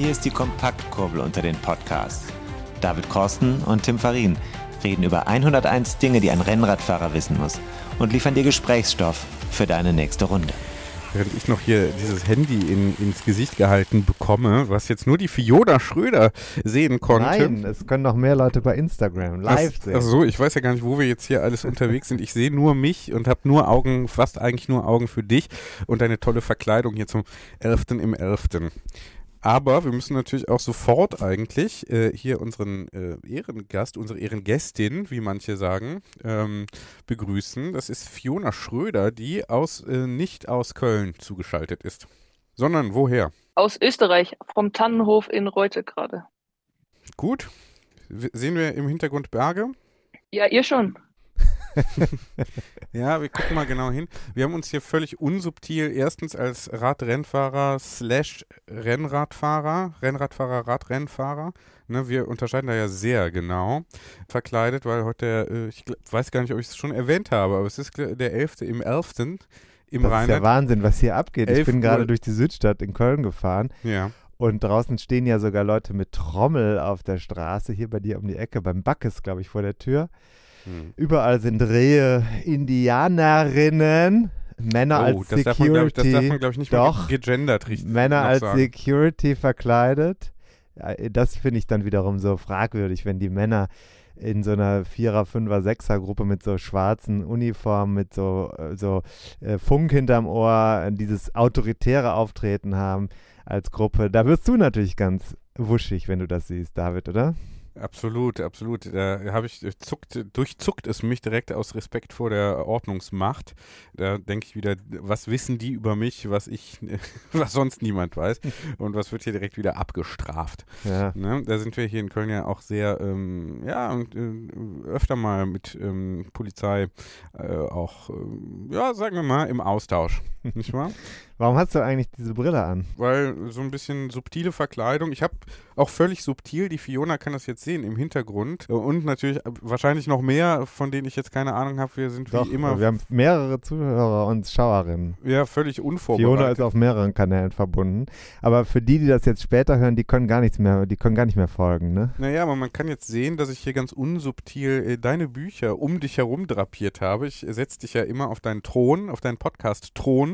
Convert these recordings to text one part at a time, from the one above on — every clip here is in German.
Hier ist die Kompaktkurbel unter den Podcasts. David Korsten und Tim Farin reden über 101 Dinge, die ein Rennradfahrer wissen muss und liefern dir Gesprächsstoff für deine nächste Runde. Während ich noch hier dieses Handy in, ins Gesicht gehalten bekomme, was jetzt nur die Fiona Schröder sehen konnte. Nein, es können noch mehr Leute bei Instagram live Ach, sehen. ach so, ich weiß ja gar nicht, wo wir jetzt hier alles unterwegs sind. Ich sehe nur mich und habe nur Augen, fast eigentlich nur Augen für dich und deine tolle Verkleidung hier zum 11. im 11. Aber wir müssen natürlich auch sofort eigentlich äh, hier unseren äh, Ehrengast, unsere Ehrengästin, wie manche sagen, ähm, begrüßen. Das ist Fiona Schröder, die aus äh, nicht aus Köln zugeschaltet ist, sondern woher? Aus Österreich, vom Tannenhof in Reute gerade. Gut. Sehen wir im Hintergrund Berge? Ja, ihr schon. Ja, wir gucken mal genau hin. Wir haben uns hier völlig unsubtil erstens als Radrennfahrer slash Rennradfahrer, Rennradfahrer, Radrennfahrer, ne, wir unterscheiden da ja sehr genau, verkleidet, weil heute, äh, ich weiß gar nicht, ob ich es schon erwähnt habe, aber es ist der 11. im 11. im das ist ja Rheinland. Wahnsinn, was hier abgeht. Ich 11 bin gerade durch die Südstadt in Köln gefahren Ja. und draußen stehen ja sogar Leute mit Trommel auf der Straße, hier bei dir um die Ecke, beim Backes, glaube ich, vor der Tür. Hm. Überall sind Rehe, Indianerinnen, Männer Oh, als das darf man, ich, das darf man, Security, glaube ich, nicht Doch. mehr ge- gegendert richtig Männer als sagen. Security verkleidet. Ja, Das finde ich dann wiederum so fragwürdig, wenn die Männer in so einer Vierer-, Fünfer-, Sechser-Gruppe mit so schwarzen Uniformen, mit so, äh, so äh, Funk hinterm Ohr, äh, dieses autoritäre Auftreten haben als Gruppe. Da wirst du natürlich ganz wuschig, wenn du das siehst, David, oder? Absolut, absolut. Da habe ich äh, zuckt, durchzuckt es mich direkt aus Respekt vor der Ordnungsmacht. Da denke ich wieder, was wissen die über mich, was ich, was sonst niemand weiß und was wird hier direkt wieder abgestraft. Ja. Ne? Da sind wir hier in Köln ja auch sehr, ähm, ja, und, äh, öfter mal mit ähm, Polizei äh, auch, ähm, ja, sagen wir mal, im Austausch, nicht wahr? Warum hast du eigentlich diese Brille an? Weil so ein bisschen subtile Verkleidung. Ich habe auch völlig subtil, die Fiona kann das jetzt sehen im Hintergrund. Und natürlich äh, wahrscheinlich noch mehr, von denen ich jetzt keine Ahnung habe. Wir sind Doch, wie immer wir haben mehrere Zuhörer und Schauerinnen. ja, völlig unvorbereitet. Fiona ist auf mehreren Kanälen verbunden. Aber für die, die das jetzt später hören, die können gar nichts mehr, die können gar nicht mehr folgen, ne? Naja, aber man kann jetzt sehen, dass ich hier ganz unsubtil äh, deine Bücher um dich herum drapiert habe. Ich setze dich ja immer auf deinen Thron, auf deinen Podcast-Thron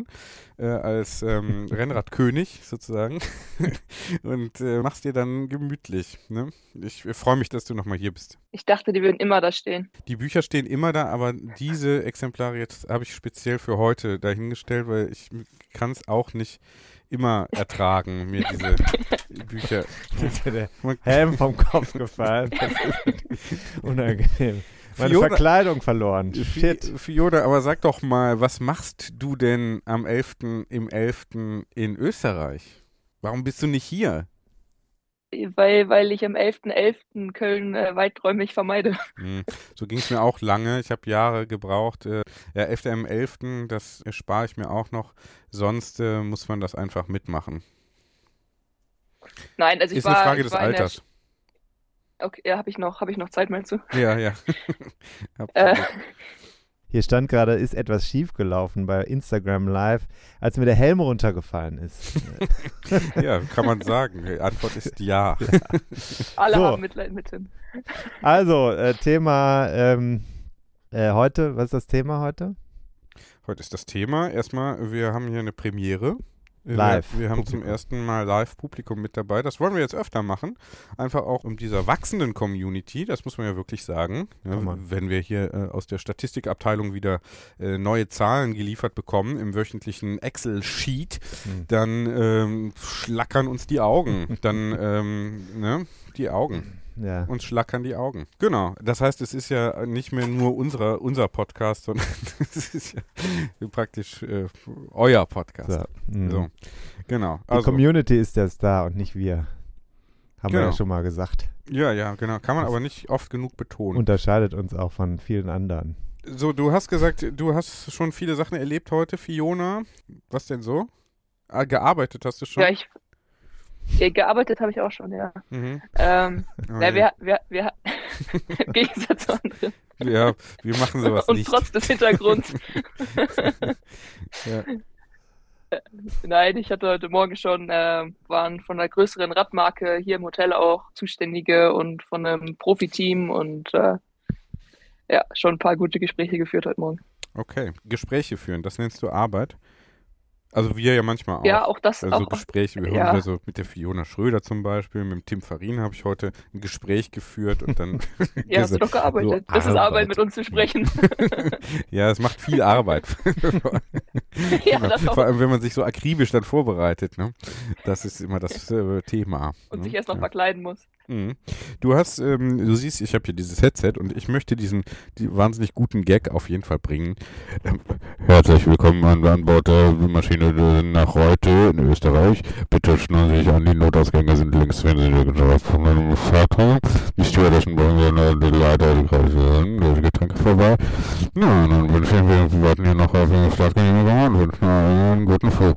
äh, als ähm, Rennradkönig sozusagen und äh, machst dir dann gemütlich. Ne? Ich äh, freue mich, dass du nochmal hier bist. Ich dachte, die würden immer da stehen. Die Bücher stehen immer da, aber diese Exemplare jetzt habe ich speziell für heute dahingestellt, weil ich kann es auch nicht immer ertragen, mir diese Bücher. ist ja der Helm vom Kopf gefallen. Das ist unangenehm. Meine Fiona- Verkleidung verloren. Shit. Fiona, aber sag doch mal, was machst du denn am 11. im 11. in Österreich? Warum bist du nicht hier? Weil, weil ich am 11.11. Köln äh, weiträumig vermeide. Hm, so ging es mir auch lange. Ich habe Jahre gebraucht. Äh, ja, 11. im 11., das spare ich mir auch noch. Sonst äh, muss man das einfach mitmachen. Nein, also ich Ist war, eine Frage ich des Alters. Okay, ja, habe ich noch, habe ich noch Zeit, meinst du? Ja, ja. Äh. Hier stand gerade, ist etwas schiefgelaufen bei Instagram Live, als mir der Helm runtergefallen ist. ja, kann man sagen. Die Antwort ist ja. alle So. haben Mitleid mit Tim. Also, äh, Thema ähm, äh, heute, was ist das Thema heute? Heute ist das Thema. Erstmal, wir haben hier eine Premiere. Live Wir, wir haben Publikum. zum ersten Mal Live-Publikum mit dabei. Das wollen wir jetzt öfter machen. Einfach auch um dieser wachsenden Community, das muss man ja wirklich sagen. Ja, man. wenn wir hier äh, aus der Statistikabteilung wieder äh, neue Zahlen geliefert bekommen im wöchentlichen Excel-Sheet, Hm. dann ähm, schlackern uns die Augen. dann, ähm, ne? die Augen. Ja. Uns schlackern die Augen. Genau. Das heißt, es ist ja nicht mehr nur unserer, unser Podcast, sondern es ist ja praktisch äh, euer Podcast. So. Mhm. So. Genau. Die Also, Community ist der Star und nicht wir. Haben wir Genau. ja schon mal gesagt. ja, ja, genau. Kann man aber nicht oft genug betonen. Unterscheidet uns auch von vielen anderen. so, du hast gesagt, du hast schon viele Sachen erlebt heute, Fiona. Was denn so? Ah, gearbeitet hast du schon? Ja, ich. Gearbeitet habe ich auch schon, ja. Mhm. Ähm, Oh, na, ja. wir, wir, wir, im Gegensatz zu anderen. ja, wir machen sowas Und nicht. trotz des Hintergrunds. Ja. Nein, ich hatte heute Morgen schon, äh, waren von einer größeren Radmarke hier im Hotel auch Zuständige und von einem Profiteam und äh, ja, schon ein paar gute Gespräche geführt heute Morgen. Okay, Gespräche führen, das nennst du Arbeit? Also wir ja manchmal auch. Ja, auch das Also auch. Gespräche, wir ja. hören also mit der Fiona Schröder zum Beispiel, mit dem Tim Farin habe ich heute ein Gespräch geführt und dann Ja, hast du doch gearbeitet. so das ist Arbeit. Arbeit, mit uns zu sprechen. ja, es macht viel Arbeit. ja, Genau. das Vor auch. allem, wenn man sich so akribisch dann vorbereitet. Ne? Das ist immer das äh, Thema. Und ne? sich erst noch ja. verkleiden muss. Mhm. Du hast, ähm, du siehst, ich habe hier dieses Headset und ich möchte diesen die wahnsinnig guten Gag auf jeden Fall bringen. Ähm, Herzlich willkommen an, an Bord der Maschine nach heute in Österreich. Bitte schnallen Sie sich an, die Notausgänge sind links, wenn Sie von Vater. Die Stewardessen bringen die Leiter die gerade Getränke vorbei. Und dann wünsche ich, wir warten hier noch auf den Startgenehmigung und wünschen einen guten Flug.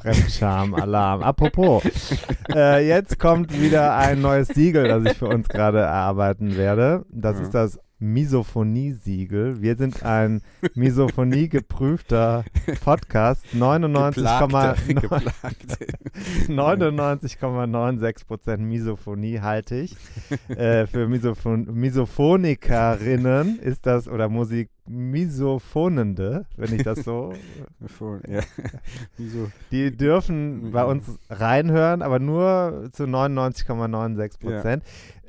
Fremdscham, Alarm. Apropos, äh, jetzt kommt wieder ein neues Siegel, das ich für uns gerade erarbeiten werde. Das Ja. ist das Misophonie-Siegel. Wir sind ein Misophonie-geprüfter Podcast. 99,9 Geplagte. 99,96% Misophonie halte ich. äh, für Misophon Misophonikerinnen ist das, oder Musik Misophonende, wenn ich das so. Ja. Die dürfen bei uns reinhören, aber nur zu 99,96%.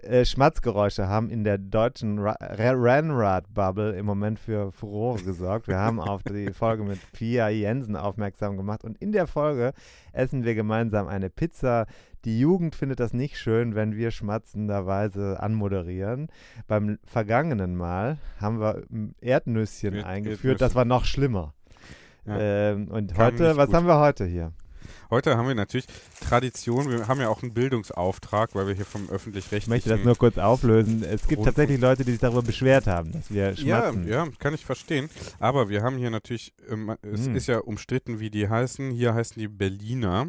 Äh, Schmatzgeräusche haben in der deutschen Ra Ra- Ranrad-Bubble im Moment für Furore gesorgt. Wir haben auf die Folge mit Pia Jensen aufmerksam gemacht und in der Folge essen wir gemeinsam eine Pizza. Die Jugend findet das nicht schön, wenn wir schmatzenderweise anmoderieren. Beim vergangenen Mal haben wir mm, Erdnüsschen Erd- eingeführt. Das Erdnüsse. war noch schlimmer. Ja. Ähm, und Kam heute, was gut. haben wir heute hier? Heute haben wir natürlich Tradition, wir haben ja auch einen Bildungsauftrag, weil wir hier vom Ich öffentlich-rechtlichen... möchte das nur kurz auflösen. Es gibt tatsächlich Leute, die sich darüber beschwert haben, dass wir ja, schmatzen. ja, kann ich verstehen. Aber wir haben hier natürlich, ähm, es Hm. ist ja umstritten, wie die heißen. Hier heißen die Berliner.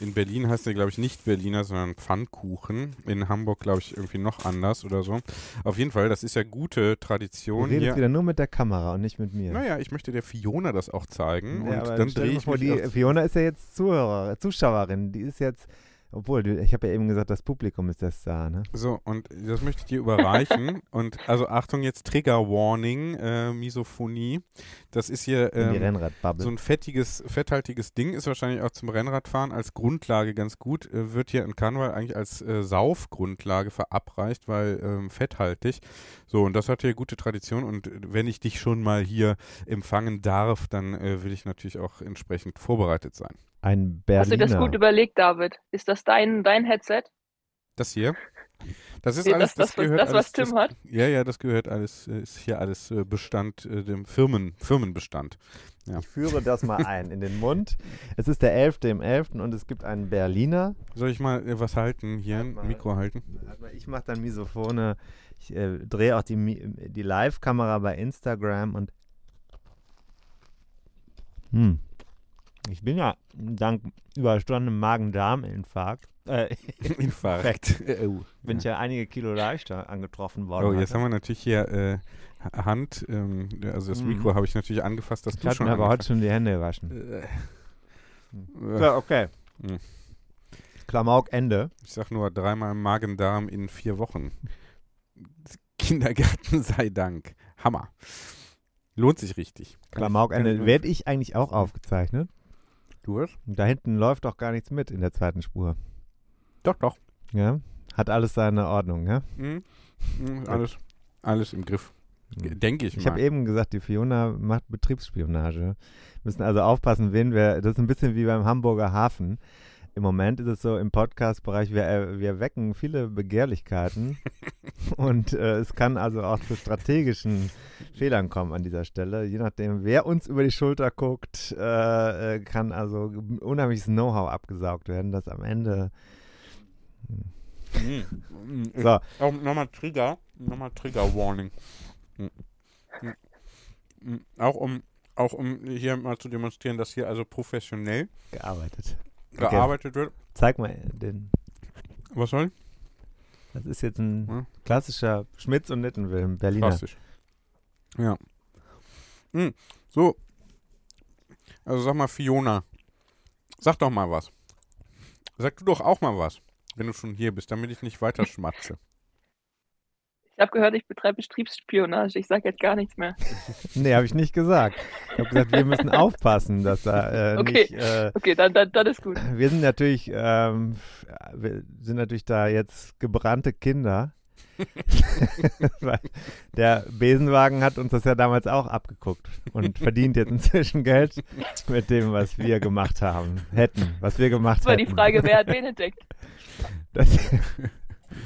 In Berlin heißen die, glaube ich, nicht Berliner, sondern Pfannkuchen. In Hamburg, glaube ich, irgendwie noch anders oder so. Auf jeden Fall, das ist ja gute Du Tradition redest hier. wieder nur mit der Kamera und nicht mit mir. Naja, ich möchte der Fiona das auch zeigen. Ja, und dann drehe ich vor, mich die Fiona ist ja jetzt Zuhörer, Zuschauerin. Die ist jetzt, obwohl, ich habe ja eben gesagt, das Publikum ist der Star, ne? So, und das möchte ich dir überreichen. und also Achtung, jetzt Trigger Warning, äh, Misophonie. Das ist hier ähm, so ein fettiges, fetthaltiges Ding, ist wahrscheinlich auch zum Rennradfahren als Grundlage ganz gut. Äh, wird hier in Karneval eigentlich als äh, Saufgrundlage verabreicht, weil ähm, fetthaltig. So, und das hat hier gute Tradition. Und wenn ich dich schon mal hier empfangen darf, dann äh, will ich natürlich auch entsprechend vorbereitet sein. Ein Hast du Berliner. das gut überlegt, David? Ist das dein, dein Headset? Das hier. Das ist Nee, alles, das- das, gehört das, was alles, Tim das, hat? Ja, ja, das gehört alles, äh, ist hier alles äh, Bestand, äh, dem Firmen, Firmenbestand. Ich führe das mal ein in den Mund. Es ist der 11. im 11. und es gibt einen Berliner. Soll ich mal was halten? Hier, Halt ein mal. Mikro halten? Warte mal, Ich mache dann Misophone. Ich äh, drehe auch die, die Live-Kamera bei Instagram und. Hm. Ich bin ja dank überstandenem Magen-Darm-Infarkt. Äh, Infarkt. Äh, oh. bin ich ja einige Kilo leichter angetroffen worden. Oh, jetzt hatte. haben wir natürlich hier äh, Ha- Hand, ähm, also das Mhm. Mikro habe ich natürlich angefasst, dass Ich du schon mir aber heute schon die Hände gewaschen. Äh, So, okay. Mhm. Klamauk Ende. Ich sag nur dreimal Magen-Darm in vier Wochen. Kindergarten sei Dank. Hammer. Lohnt sich richtig. Klamauk Ende. Werde ich eigentlich auch aufgezeichnet? Du wirst? Da hinten läuft doch gar nichts mit in der zweiten Spur. Doch, doch. Ja? Hat alles seine Ordnung, ja? Mhm. Mhm, alles, alles im Griff. Mhm. Denke ich, Ich mal. habe eben gesagt, die Fiona macht Betriebsspionage. Müssen also aufpassen, wen wir. Das ist ein bisschen wie beim Hamburger Hafen. Im Moment ist es so im Podcast-Bereich, wir, äh, wir wecken viele Begehrlichkeiten und äh, es kann also auch zu strategischen Fehlern kommen an dieser Stelle. Je nachdem, wer uns über die Schulter guckt, äh, äh kann also unheimliches Know-how abgesaugt werden, das am Ende. Mhm. So. Auch nochmal Trigger, nochmal Trigger-Warning. Mhm. Mhm. Auch um auch um hier mal zu demonstrieren, dass hier also professionell gearbeitet, gearbeitet okay. wird. Zeig mal den. Was soll? Das ist jetzt ein ja. klassischer Schmitz und Nittenwilm, Berliner. Klassisch. Ja. Hm. So. Also sag mal, Fiona. Sag doch mal was. Sag du doch auch mal was, wenn du schon hier bist, damit ich nicht weiter schmatze. Ich habe gehört, ich betreibe Betriebsspionage. Ich sage jetzt gar nichts mehr. nee, habe ich nicht gesagt. Ich habe gesagt, wir müssen aufpassen, dass da äh, okay. nicht. Äh, okay, dann, dann, dann ist gut. Wir sind natürlich, ähm, wir sind natürlich da jetzt gebrannte Kinder. der Besenwagen hat uns das ja damals auch abgeguckt und verdient jetzt inzwischen Geld mit dem, was wir gemacht haben, hätten, was wir gemacht haben. Das war hätten. die Frage, wer hat wen entdeckt? Das,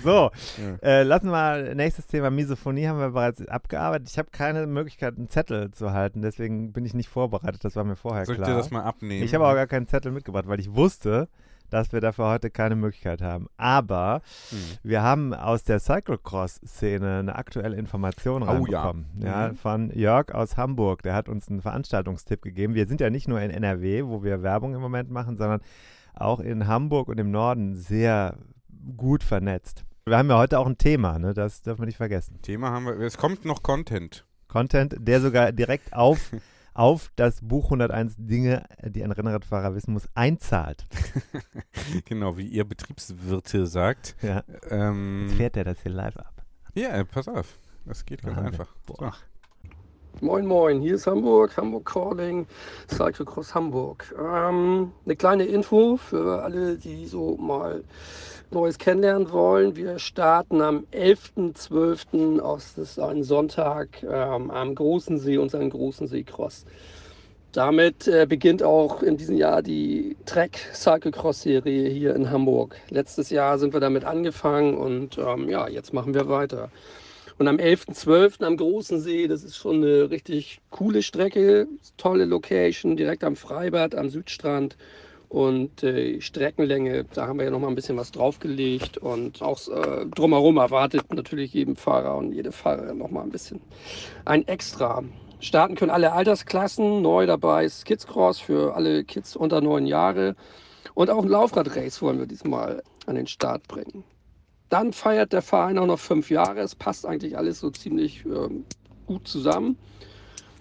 so, ja. äh, lassen wir nächstes Thema Misophonie haben wir bereits abgearbeitet. Ich habe keine Möglichkeit, einen Zettel zu halten, deswegen bin ich nicht vorbereitet. Das war mir vorher Soll klar. Soll ich dir das mal abnehmen? Ich habe auch gar keinen Zettel mitgebracht, weil ich wusste, dass wir dafür heute keine Möglichkeit haben. Aber hm. wir haben aus der Cyclocross-Szene eine aktuelle Information oh, reinbekommen. Ja. ja mhm. Von Jörg aus Hamburg. Der hat uns einen Veranstaltungstipp gegeben. Wir sind ja nicht nur in NRW, wo wir Werbung im Moment machen, sondern auch in Hamburg und im Norden sehr gut vernetzt. Wir haben ja heute auch ein Thema, ne? das dürfen wir nicht vergessen. Thema haben wir, es kommt noch Content. Content, der sogar direkt auf, auf das Buch 101 Dinge, die ein Rennradfahrer wissen muss, einzahlt. genau, wie ihr Betriebswirte sagt. Ja. Ähm, Jetzt fährt er das hier live ab. Ja, pass auf. Das geht ganz einfach. Boah. So. Moin Moin, hier ist Hamburg, Hamburg Calling, Cyclocross Hamburg. Ähm, eine kleine Info für alle, die so mal Neues kennenlernen wollen. Wir starten am 11.12. Das ist ein Sonntag ähm, am Großen See, unseren Großen See Cross. Damit äh, beginnt auch in diesem Jahr die Trek Cyclocross Serie hier in Hamburg. Letztes Jahr sind wir damit angefangen und ähm, ja, jetzt machen wir weiter. Und am 11.12. am Großen See, das ist schon eine richtig coole Strecke, tolle Location, direkt am Freibad, am Südstrand. Und äh, Streckenlänge, da haben wir ja noch mal ein bisschen was draufgelegt. Und auch äh, drumherum erwartet natürlich jedem Fahrer und jede Fahrerin noch mal ein bisschen ein Extra. Starten können alle Altersklassen. Neu dabei ist Kids Cross für alle Kids unter neun Jahre. Und auch ein Laufradrace wollen wir diesmal an den Start bringen. Dann feiert der Verein auch noch fünf Jahre. Es passt eigentlich alles so ziemlich ähm, gut zusammen.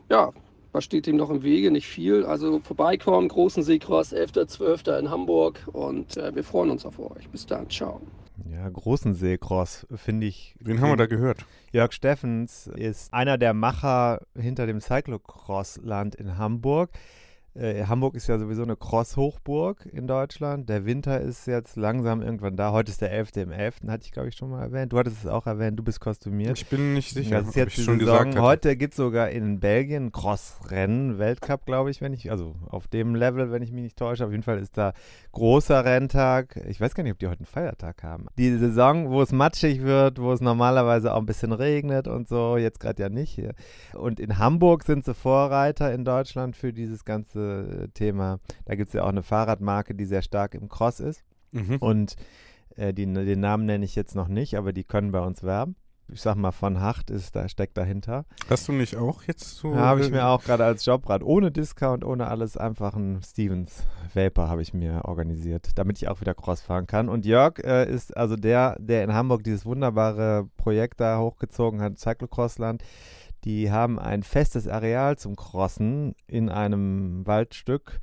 Ja, was steht dem noch im Wege? Nicht viel. Also vorbeikommen, großen Seecross, 11.12. in Hamburg und äh, wir freuen uns auf euch. Bis dann, ciao. Ja, großen Seecross finde ich. Wen haben wir da gehört? Jörg Steffens ist einer der Macher hinter dem Cyclocross-Land in Hamburg. Äh, Hamburg ist ja sowieso eine Cross-Hochburg in Deutschland. Der Winter ist jetzt langsam irgendwann da. Heute ist der 11. im 11. hatte ich, glaube ich, schon mal erwähnt. Du hattest es auch erwähnt, du bist kostümiert. Ich bin nicht sicher, das ist jetzt ich schon Saison. gesagt Heute gibt es sogar in Belgien Cross-Rennen, Weltcup, glaube ich, wenn ich, also auf dem Level, wenn ich mich nicht täusche. Auf jeden Fall ist da großer Renntag. Ich weiß gar nicht, ob die heute einen Feiertag haben. Die Saison, wo es matschig wird, wo es normalerweise auch ein bisschen regnet und so, jetzt gerade ja nicht. Und in Hamburg sind sie Vorreiter in Deutschland für dieses ganze äh, Thema. Da gibt es ja auch eine Fahrradmarke, die sehr stark im Cross ist. Mhm. Und äh, die, den Namen nenne ich jetzt noch nicht, aber die können bei uns werben. Ich sag mal, von Hacht ist da steckt dahinter. Hast du nicht auch jetzt so? Ja, habe ich mir auch gerade als Jobrad ohne Discount, ohne alles einfach ein Stevens Vapor habe ich mir organisiert, damit ich auch wieder Cross fahren kann. Und Jörg äh, ist also der, der in Hamburg dieses wunderbare Projekt da hochgezogen hat, Cyclocrossland. Die haben ein festes Areal zum Crossen in einem Waldstück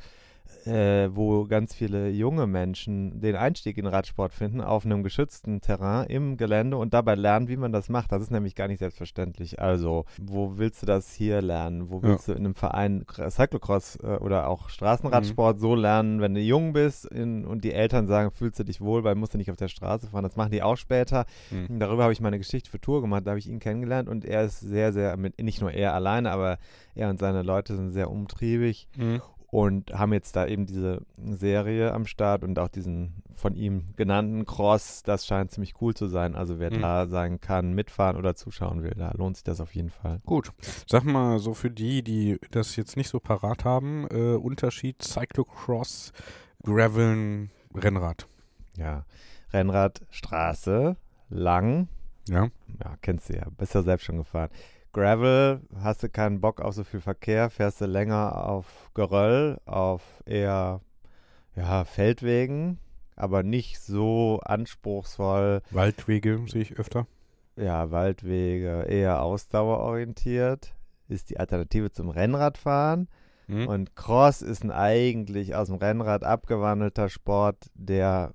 äh, wo ganz viele junge Menschen den Einstieg in Radsport finden, auf einem geschützten Terrain im Gelände und dabei lernen, wie man das macht. Das ist nämlich gar nicht selbstverständlich. Also, wo willst du das hier lernen? Wo willst ja. du in einem Verein Cyclocross äh, oder auch Straßenradsport mhm. so lernen, wenn du jung bist in, und die Eltern sagen, fühlst du dich wohl, weil musst du nicht auf der Straße fahren. Das machen die auch später. Mhm. Darüber habe ich meine Geschichte für Tour gemacht, da habe ich ihn kennengelernt und er ist sehr, sehr, mit, nicht nur er alleine, aber er und seine Leute sind sehr umtriebig. Mhm. Und haben jetzt da eben diese Serie am Start und auch diesen von ihm genannten Cross. Das scheint ziemlich cool zu sein. Also wer Mhm. da sein kann, mitfahren oder zuschauen will, da lohnt sich das auf jeden Fall. Gut. Sag mal so für die, die das jetzt nicht so parat haben, äh, Unterschied Cyclocross, Graveln, Rennrad. Ja, Rennrad, Straße, lang, Ja. ja, kennst du ja, bist ja selbst schon gefahren. Gravel, hast du keinen Bock auf so viel Verkehr, fährst du länger auf Geröll, auf eher ja, Feldwegen, aber nicht so anspruchsvoll, Waldwege sehe ich öfter. ja, Waldwege, eher ausdauerorientiert. Ist die Alternative zum Rennradfahren. Hm? Und Cross ist ein eigentlich aus dem Rennrad abgewandelter Sport, der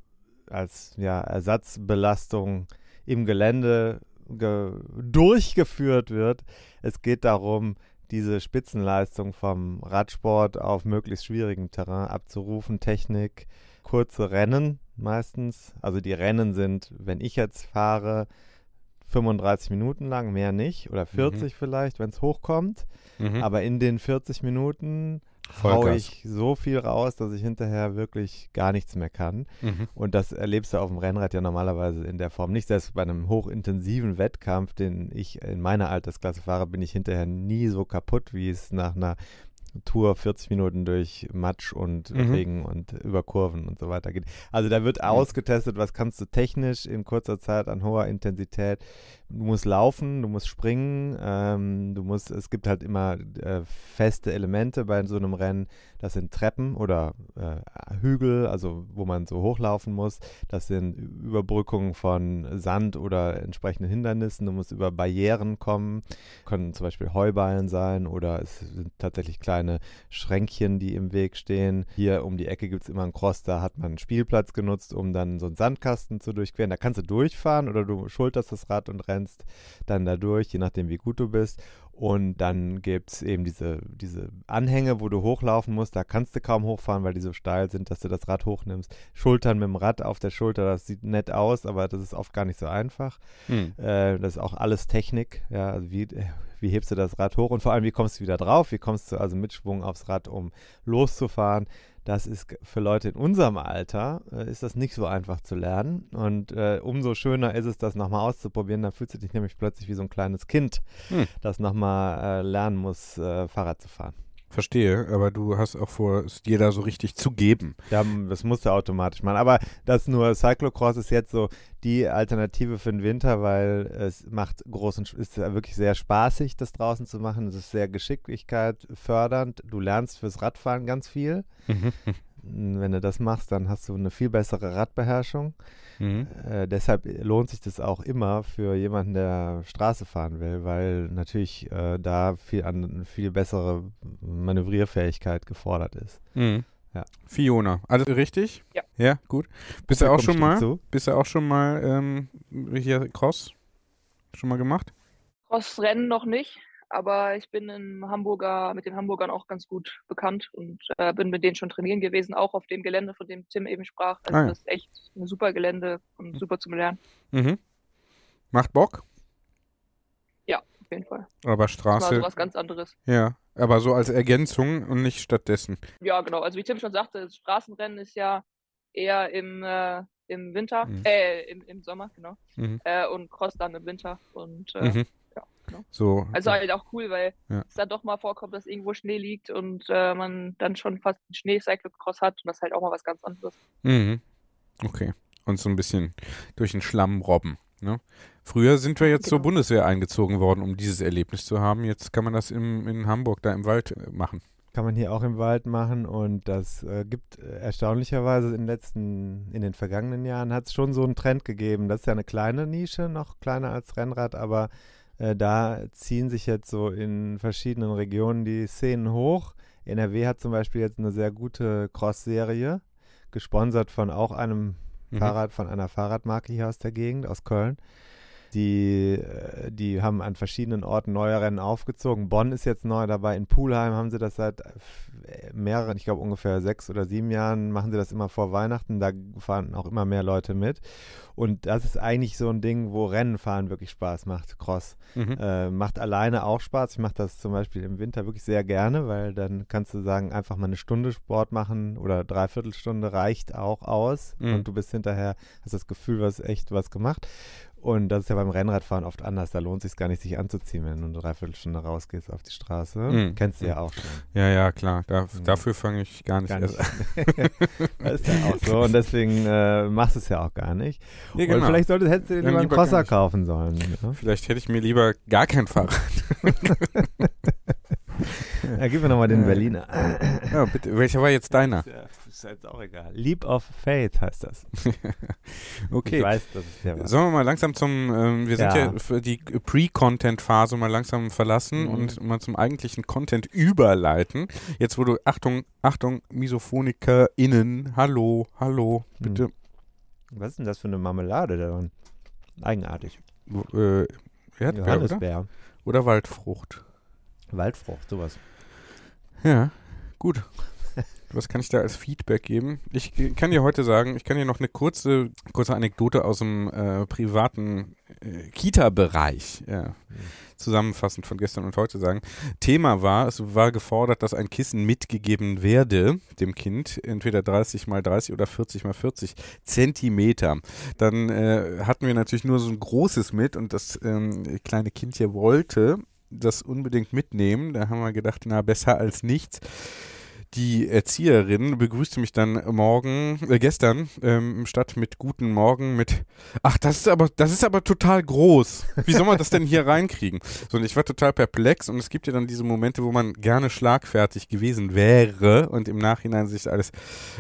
als ja, Ersatzbelastung im Gelände ge durchgeführt wird. Es geht darum, diese Spitzenleistung vom Radsport auf möglichst schwierigem Terrain abzurufen. Technik, kurze Rennen meistens. Also die Rennen sind, wenn ich jetzt fahre, 35 Minuten lang, mehr nicht. Oder 40 vielleicht, wenn es hochkommt. Mhm. Aber in den 40 Minuten Vollgas. haue ich so viel raus, dass ich hinterher wirklich gar nichts mehr kann. Mhm. Und das erlebst du auf dem Rennrad ja normalerweise in der Form nicht. Selbst bei einem hochintensiven Wettkampf, den ich in meiner Altersklasse fahre, bin ich hinterher nie so kaputt, wie es nach einer Tour 40 Minuten durch Matsch und Mhm. Regen und über Kurven und so weiter geht. Also da wird ausgetestet, was kannst du technisch in kurzer Zeit an hoher Intensität. Du musst laufen, du musst springen, ähm, du musst, es gibt halt immer äh, feste Elemente bei so einem Rennen. Das sind Treppen oder äh, Hügel, also wo man so hochlaufen muss. Das sind Überbrückungen von Sand oder entsprechenden Hindernissen. Du musst über Barrieren kommen. Können zum Beispiel Heuballen sein oder es sind tatsächlich kleine Schränkchen, die im Weg stehen. Hier um die Ecke gibt es immer einen Cross, da hat man einen Spielplatz genutzt, um dann so einen Sandkasten zu durchqueren. Da kannst du durchfahren oder du schulterst das Rad und rennst dann da durch, je nachdem wie gut du bist. Und dann gibt es eben diese, diese Anhänge, wo du hochlaufen musst. Da kannst du kaum hochfahren, weil die so steil sind, dass du das Rad hochnimmst. Schultern mit dem Rad auf der Schulter, das sieht nett aus, aber das ist oft gar nicht so einfach. Hm. Äh, das ist auch alles Technik. Ja, also wie, wie hebst du das Rad hoch und vor allem, wie kommst du wieder drauf? Wie kommst du also mit Schwung aufs Rad, um loszufahren? Das ist für Leute in unserem Alter, äh, ist das nicht so einfach zu lernen. Und äh, umso schöner ist es, das nochmal auszuprobieren. Da fühlst du dich nämlich plötzlich wie so ein kleines Kind, Hm. das nochmal äh, lernen muss, äh, Fahrrad zu fahren. Verstehe, aber du hast auch vor, es dir da so richtig zu geben. Ja, das musst du automatisch machen. Aber das nur Cyclocross ist jetzt so die Alternative für den Winter, weil es macht großen, ist wirklich sehr spaßig, das draußen zu machen. Es ist sehr Geschicklichkeit fördernd. Du lernst fürs Radfahren ganz viel. Mhm. Wenn du das machst, dann hast du eine viel bessere Radbeherrschung. Mhm. Äh, deshalb lohnt sich das auch immer für jemanden, der Straße fahren will, weil natürlich äh, da viel, an, viel bessere Manövrierfähigkeit gefordert ist. Mhm. Ja. Fiona, alles richtig? Ja. Ja, gut. Bist du auch schon mal? zu. Bist du auch schon mal ähm, hier Cross? Schon mal gemacht? Crossrennen noch nicht, aber ich bin in Hamburger, mit den Hamburgern auch ganz gut bekannt und äh, bin mit denen schon trainieren gewesen, auch auf dem Gelände, von dem Tim eben sprach. Also Ah ja. das ist echt ein super Gelände und super zum Lernen, Mhm. Macht Bock, auf jeden Fall. aber Das war Straße, so was ganz anderes. ja, aber so als Ergänzung und nicht stattdessen. Ja, genau. Also wie Tim schon sagte, das Straßenrennen ist ja eher im, äh, im Winter, Mhm. äh, im, im Sommer, genau. Mhm. Äh, und Cross dann im Winter. Und äh, Mhm. Ja, genau. So, Also halt auch cool, weil Ja. es dann doch mal vorkommt, dass irgendwo Schnee liegt und äh, man dann schon fast einen Schnee-Cyclocross hat und das ist halt auch mal was ganz anderes. Mhm. Okay. Und so ein bisschen durch den Schlamm robben. Ne? Früher sind wir jetzt zur Genau. Bundeswehr eingezogen worden, um dieses Erlebnis zu haben. Jetzt kann man das im, in Hamburg da im Wald äh, machen. Kann man hier auch im Wald machen und das äh, gibt äh, erstaunlicherweise in den letzten, in den vergangenen Jahren hat es schon so einen Trend gegeben. Das ist ja eine kleine Nische, noch kleiner als Rennrad, aber äh, da ziehen sich jetzt so in verschiedenen Regionen die Szenen hoch. NRW hat zum Beispiel jetzt eine sehr gute Cross-Serie, gesponsert von auch einem Mhm. Fahrrad, von einer Fahrradmarke hier aus der Gegend, aus Köln. Die, äh, die haben an verschiedenen Orten neue Rennen aufgezogen. Bonn ist jetzt neu dabei. In Pulheim haben sie das seit mehreren, ich glaube ungefähr sechs oder sieben Jahren machen sie das immer vor Weihnachten. Da fahren auch immer mehr Leute mit. Und das ist eigentlich so ein Ding, wo Rennenfahren wirklich Spaß macht, Cross. Mhm. Äh, macht alleine auch Spaß. Ich mache das zum Beispiel im Winter wirklich sehr gerne, weil dann kannst du sagen, einfach mal eine Stunde Sport machen oder dreiviertel Stunde reicht auch aus. Mhm. Und du bist hinterher, hast das Gefühl, was echt was gemacht. Und das ist ja beim Rennradfahren oft anders. Da lohnt es sich gar nicht, sich anzuziehen, wenn du eine Dreiviertelstunde rausgehst auf die Straße. Mhm. Kennst du ja auch schon. Ja, ja, klar. Da, Mhm. Dafür fange ich gar nicht Gar nicht. erst das ist ja auch so. Und deswegen äh, machst du es ja auch gar nicht. Ja, Und genau. vielleicht solltest, hättest du dir lieber einen Crosser kaufen sollen. Ja? Vielleicht hätte ich mir lieber gar kein Fahrrad. Ja, gib mir nochmal den. Berliner. Ja, bitte. Welcher war jetzt deiner? Ja, ist jetzt auch egal. Leap of Faith heißt das. Okay. Ich weiß, das ist der was. Sollen wir mal langsam zum, ähm, wir sind ja, Ja. für die Pre-Content-Phase mal langsam verlassen Mhm. und mal zum eigentlichen Content überleiten. Jetzt, wo du, Achtung, Achtung, MisophonikerInnen, hallo, hallo, Mhm. bitte. Was ist denn das für eine Marmelade da drin? Eigenartig. Äh, Erdbeer, oder? Johannisbeer. oder Waldfrucht? Waldfrucht, sowas. Ja, gut. Was kann ich da als Feedback geben? Ich kann dir heute sagen, ich kann dir noch eine kurze, kurze Anekdote aus dem äh, privaten äh, Kita-Bereich ja, zusammenfassend von gestern und heute sagen. Thema war, es war gefordert, dass ein Kissen mitgegeben werde, dem Kind, entweder 30 mal 30 oder 40 mal 40 Zentimeter. Dann äh, hatten wir natürlich nur so ein großes mit und das ähm, kleine Kind hier wollte das unbedingt mitnehmen. Da haben wir gedacht, na, besser als nichts. Die Erzieherin begrüßte mich dann morgen, äh, gestern, ähm, statt mit Guten Morgen mit, ach, das ist aber, das ist aber total groß. Wie soll man das denn hier reinkriegen? So, und ich war total perplex und es gibt ja dann diese Momente, wo man gerne schlagfertig gewesen wäre und im Nachhinein sich alles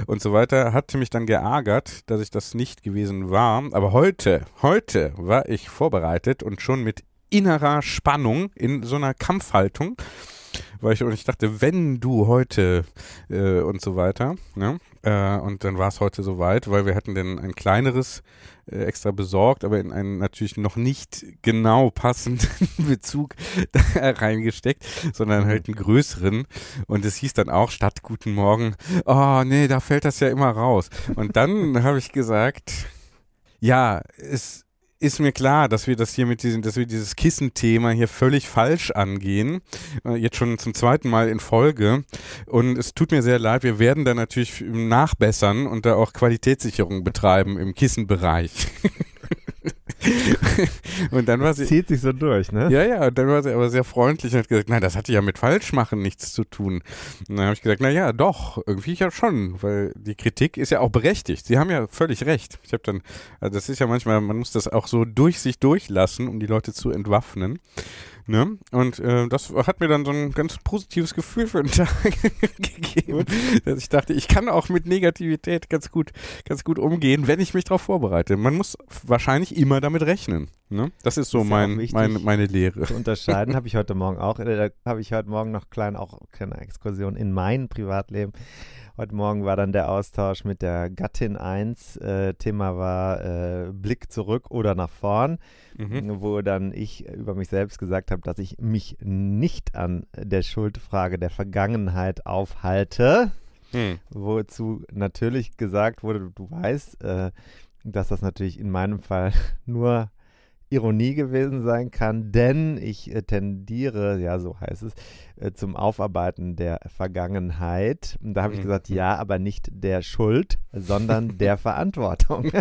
und so weiter, hatte mich dann geärgert, dass ich das nicht gewesen war. Aber heute, heute war ich vorbereitet und schon mit innerer Spannung in so einer Kampfhaltung weil ich, und ich dachte, wenn du heute äh, und so weiter, ne? Äh, und dann war es heute soweit, weil wir hatten dann ein kleineres äh, extra besorgt, aber in einen natürlich noch nicht genau passenden Bezug da reingesteckt, sondern halt einen größeren. Und es hieß dann auch statt Guten Morgen, oh nee, da fällt das ja immer raus. Und dann habe ich gesagt, ja, es ist mir klar, dass wir das hier mit diesem, dass wir dieses Kissenthema hier völlig falsch angehen. Äh, jetzt schon zum zweiten Mal in Folge. Und es tut mir sehr leid, wir werden da natürlich nachbessern und da auch Qualitätssicherung betreiben im Kissenbereich. und dann war Das sie. zieht sich so durch, ne? Ja, ja, und dann war sie aber sehr freundlich und hat gesagt, nein, das hatte ja mit Falschmachen nichts zu tun. Und dann habe ich gesagt, na ja, doch, irgendwie ja schon, weil die Kritik ist ja auch berechtigt. Sie haben ja völlig recht. Ich habe dann, also das ist ja manchmal, man muss das auch so durch sich durchlassen, um die Leute zu entwaffnen. Ne? Und äh, das hat mir dann so ein ganz positives Gefühl für den Tag gegeben, dass ich dachte, ich kann auch mit Negativität ganz gut, ganz gut umgehen, wenn ich mich darauf vorbereite. Man muss wahrscheinlich immer damit rechnen. Ne? Das ist so Ist ja auch mein, wichtig. mein, meine Lehre. zu unterscheiden, habe ich heute Morgen auch. äh, Da habe ich heute Morgen noch klein auch keine Exkursion in mein Privatleben. Heute Morgen war dann der Austausch mit der Gattin 1. Äh, Thema war äh, Blick zurück oder nach vorn, Mhm. wo dann ich über mich selbst gesagt habe, dass ich mich nicht an der Schuldfrage der Vergangenheit aufhalte. Hm. Wozu natürlich gesagt wurde, du weißt, äh, dass das natürlich in meinem Fall nur Ironie gewesen sein kann, denn ich äh, tendiere, ja, so heißt es, äh, zum Aufarbeiten der Vergangenheit. Und da habe ich Mhm. gesagt, ja, aber nicht der Schuld, sondern der Verantwortung.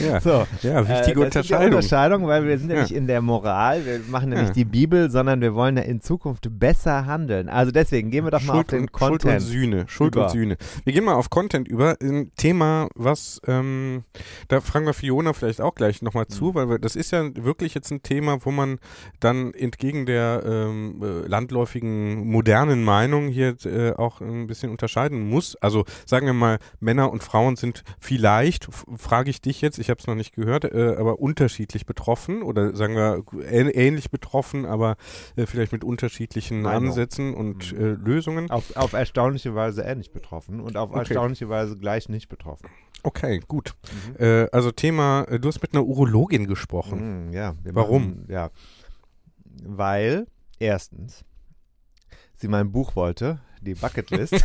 Ja. so, ja, wichtige äh, Unterscheidung. Unterscheidung, weil wir sind ja, Ja. nicht in der Moral, wir machen ja Ja. die Bibel, sondern wir wollen ja in Zukunft besser handeln. Also deswegen gehen wir doch mal auf Schuld den und, Schuld und Content. Sühne. Schuld über. und Sühne. Wir gehen mal auf Content über. Ein Thema, was, ähm, da fragen wir Fiona vielleicht auch gleich nochmal Mhm. zu, weil wir, das ist ja wirklich jetzt ein Thema, wo man dann entgegen der ähm, äh, landläufigen modernen Meinung hier äh, auch ein bisschen unterscheiden muss. Also sagen wir mal, Männer und Frauen sind vielleicht, frage ich dich jetzt, ich habe es noch nicht gehört, äh, aber unterschiedlich betroffen oder sagen wir ähn- ähnlich betroffen, aber äh, vielleicht mit unterschiedlichen Meinung. Ansätzen und Mhm. äh, Lösungen. Auf, auf erstaunliche Weise ähnlich betroffen und auf Okay. erstaunliche Weise gleich nicht betroffen. Okay, gut. Äh, also Thema, äh, du hast mit einer Urologin gesprochen. Mhm, ja. wir Warum? Machen, ja. Weil, erstens, sie mein Buch wollte, die Bucketlist.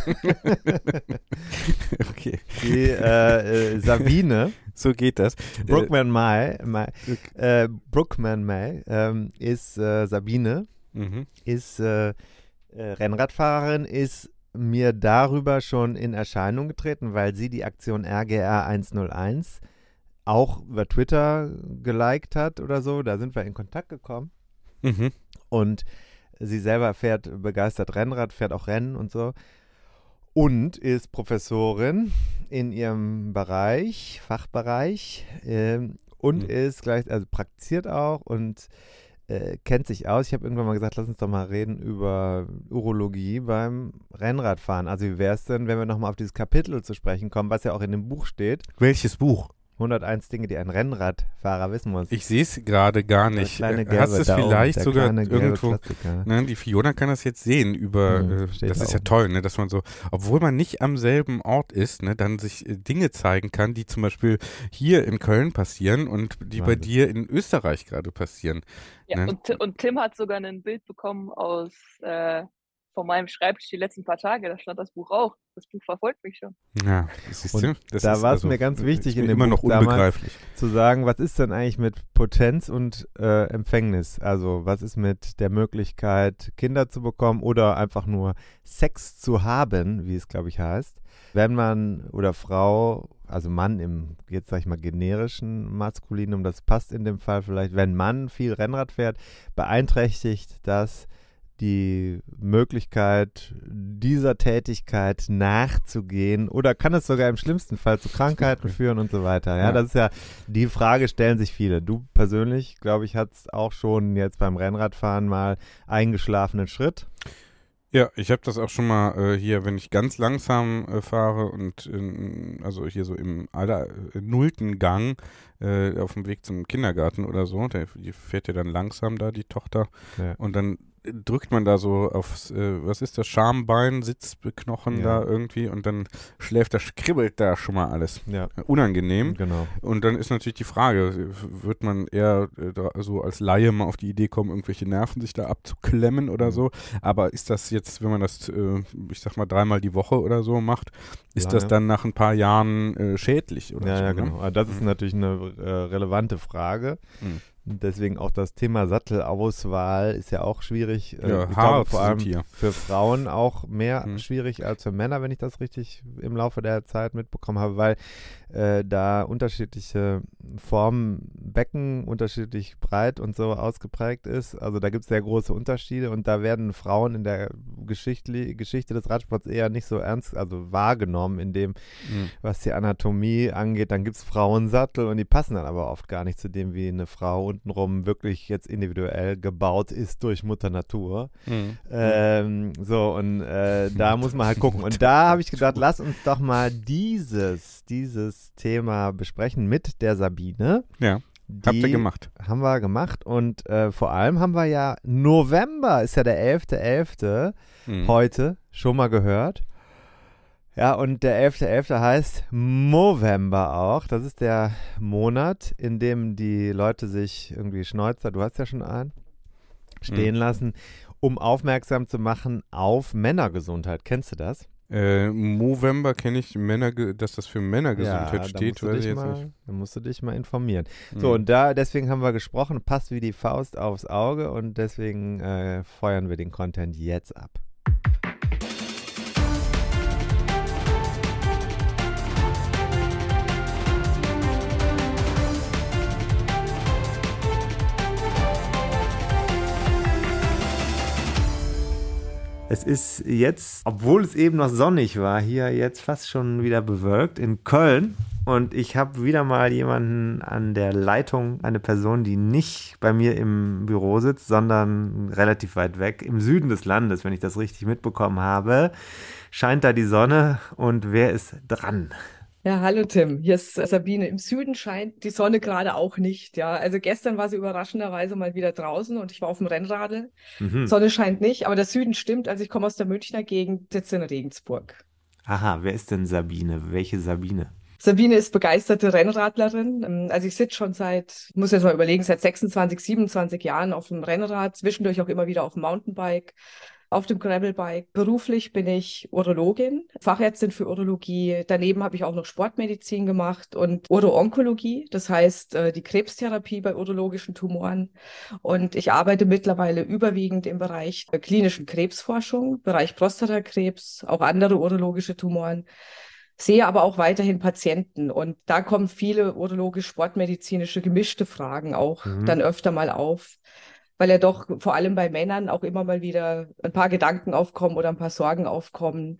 okay. Die äh, äh, Sabine. So geht das. Brookman May, May äh, Brookman May ähm, ist äh, Sabine, Mhm. ist äh, äh, Rennradfahrerin, ist mir darüber schon in Erscheinung getreten, weil sie die Aktion RGR 101 auch über Twitter geliked hat oder so. Da sind wir in Kontakt gekommen. Mhm. Und sie selber fährt begeistert Rennrad, fährt auch Rennen und so. Und ist Professorin in ihrem Bereich, Fachbereich. Ähm, und Mhm. ist gleich, also praktiziert auch und äh, kennt sich aus. Ich habe irgendwann mal gesagt, lass uns doch mal reden über Urologie beim Rennradfahren. Also wie wäre es denn, wenn wir nochmal auf dieses Kapitel zu sprechen kommen, was ja auch in dem Buch steht. Welches Buch? 101 Dinge, die ein Rennradfahrer wissen muss. Ich sehe es gerade gar nicht. Äh, gelbe Hast du es oben, vielleicht der sogar irgendwo? Ne, die Fiona kann das jetzt sehen über, Mhm, äh, das da ist ja oben. toll, ne, dass man so, obwohl man nicht am selben Ort ist, ne, dann sich äh, Dinge zeigen kann, die zum Beispiel hier in Köln passieren und die bei Wahnsinn. dir in Österreich gerade passieren. Ja, Ne? und, und Tim hat sogar ein Bild bekommen aus äh, von meinem Schreibtisch die letzten paar Tage. Da stand das Buch auch. Das Buch verfolgt mich schon. Ja, siehst du? Das da war es also, mir ganz wichtig in dem immer noch Buch damals, unbegreiflich. zu sagen, was ist denn eigentlich mit Potenz und äh, Empfängnis? Also was ist mit der Möglichkeit, Kinder zu bekommen oder einfach nur Sex zu haben, wie es glaube ich heißt, wenn man oder Frau, also Mann im, jetzt sag ich mal, generischen Maskulinum, das passt in dem Fall vielleicht, wenn Mann viel Rennrad fährt, beeinträchtigt das die Möglichkeit, dieser Tätigkeit nachzugehen oder kann es sogar im schlimmsten Fall zu Krankheiten führen und so weiter. Ja, Ja. das ist ja, die Frage stellen sich viele. Du persönlich, glaube ich, hattest auch schon jetzt beim Rennradfahren mal eingeschlafenen Schritt. Ja, ich habe das auch schon mal äh, hier, wenn ich ganz langsam äh, fahre und in, also hier so im aller äh, nullten Gang äh, auf dem Weg zum Kindergarten oder so, der, die fährt ja dann langsam da, die Tochter, Ja. und dann drückt man da so aufs, äh, was ist das, Schambein, Sitzknochen Ja. da irgendwie und dann schläft da, kribbelt da schon mal alles. Ja, Unangenehm. genau. Und dann ist natürlich die Frage, wird man eher äh, da, so als Laie mal auf die Idee kommen, irgendwelche Nerven sich da abzuklemmen oder Mhm. so. Aber ist das jetzt, wenn man das, äh, ich sag mal, dreimal die Woche oder so macht, ist das Lange. dann nach ein paar Jahren äh, schädlich oder Ja, so? ja, ne? genau. Aber das ist Mhm. natürlich eine äh, relevante Frage. Mhm. Deswegen auch das Thema Sattelauswahl ist ja auch schwierig. Äh, Ja, ich glaube vor allem hier. für Frauen auch mehr Mhm. schwierig als für Männer, wenn ich das richtig im Laufe der Zeit mitbekommen habe, weil äh, da unterschiedliche Formen, Becken unterschiedlich breit und so ausgeprägt ist. Also da gibt es sehr große Unterschiede und da werden Frauen in der Geschichtli Geschichte des Radsports eher nicht so ernst, also wahrgenommen in dem, Mhm. was die Anatomie angeht. Dann gibt es Frauensattel und die passen dann aber oft gar nicht zu dem, wie eine Frau untenrum wirklich jetzt individuell gebaut ist durch Mutter Natur. Mhm. Ähm, so, und äh, da muss man halt gucken. Und da habe ich gedacht, lass uns doch mal dieses, dieses Thema besprechen mit der Sabine. Ja, Die habt ihr gemacht. Haben wir gemacht. Und äh, vor allem haben wir ja November, ist ja der 11.11. Mhm. heute, schon mal gehört. Ja, und der 11.11. heißt Movember auch. Das ist der Monat, in dem die Leute sich irgendwie Schnäuzer, du hast ja schon einen, stehen Mhm. lassen, um aufmerksam zu machen auf Männergesundheit. Kennst du das? Äh, Movember kenne ich, Männer, dass das für Männergesundheit da steht, weiß ich jetzt mal, nicht. Da musst du dich mal informieren. Mhm. So, und da, deswegen haben wir gesprochen, passt wie die Faust aufs Auge und deswegen äh, feuern wir den Content jetzt ab. Es ist jetzt, obwohl es eben noch sonnig war, hier jetzt fast schon wieder bewölkt in Köln. Und ich habe wieder mal jemanden an der Leitung, eine Person, die nicht bei mir im Büro sitzt, sondern relativ weit weg, im Süden des Landes, wenn ich das richtig mitbekommen habe. Scheint da die Sonne und wer ist dran? Ja, hallo Tim, hier ist Sabine. Im Süden scheint die Sonne gerade auch nicht. Ja, also gestern war sie überraschenderweise mal wieder draußen und ich war auf dem Rennradl. Mhm. Sonne scheint nicht, aber der Süden stimmt. Also ich komme aus der Münchner Gegend, sitze in Regensburg. Aha, wer ist denn Sabine? Welche Sabine? Sabine ist begeisterte Rennradlerin. Ähm, Also ich sitze schon seit, ich muss jetzt mal überlegen, seit 26, 27 Jahren auf dem Rennrad, zwischendurch auch immer wieder auf dem Mountainbike. Auf dem Gravelbike. Beruflich bin ich Urologin, Fachärztin für Urologie. Daneben habe ich auch noch Sportmedizin gemacht und Uro-Onkologie, das heißt äh, die Krebstherapie bei urologischen Tumoren. Und ich arbeite mittlerweile überwiegend im Bereich der klinischen Krebsforschung, Bereich Prostatakrebs, auch andere urologische Tumoren sehe aber auch weiterhin Patienten und da kommen viele urologisch-sportmedizinische gemischte Fragen auch mhm. dann öfter mal auf weil ja doch vor allem bei Männern auch immer mal wieder ein paar Gedanken aufkommen oder ein paar Sorgen aufkommen,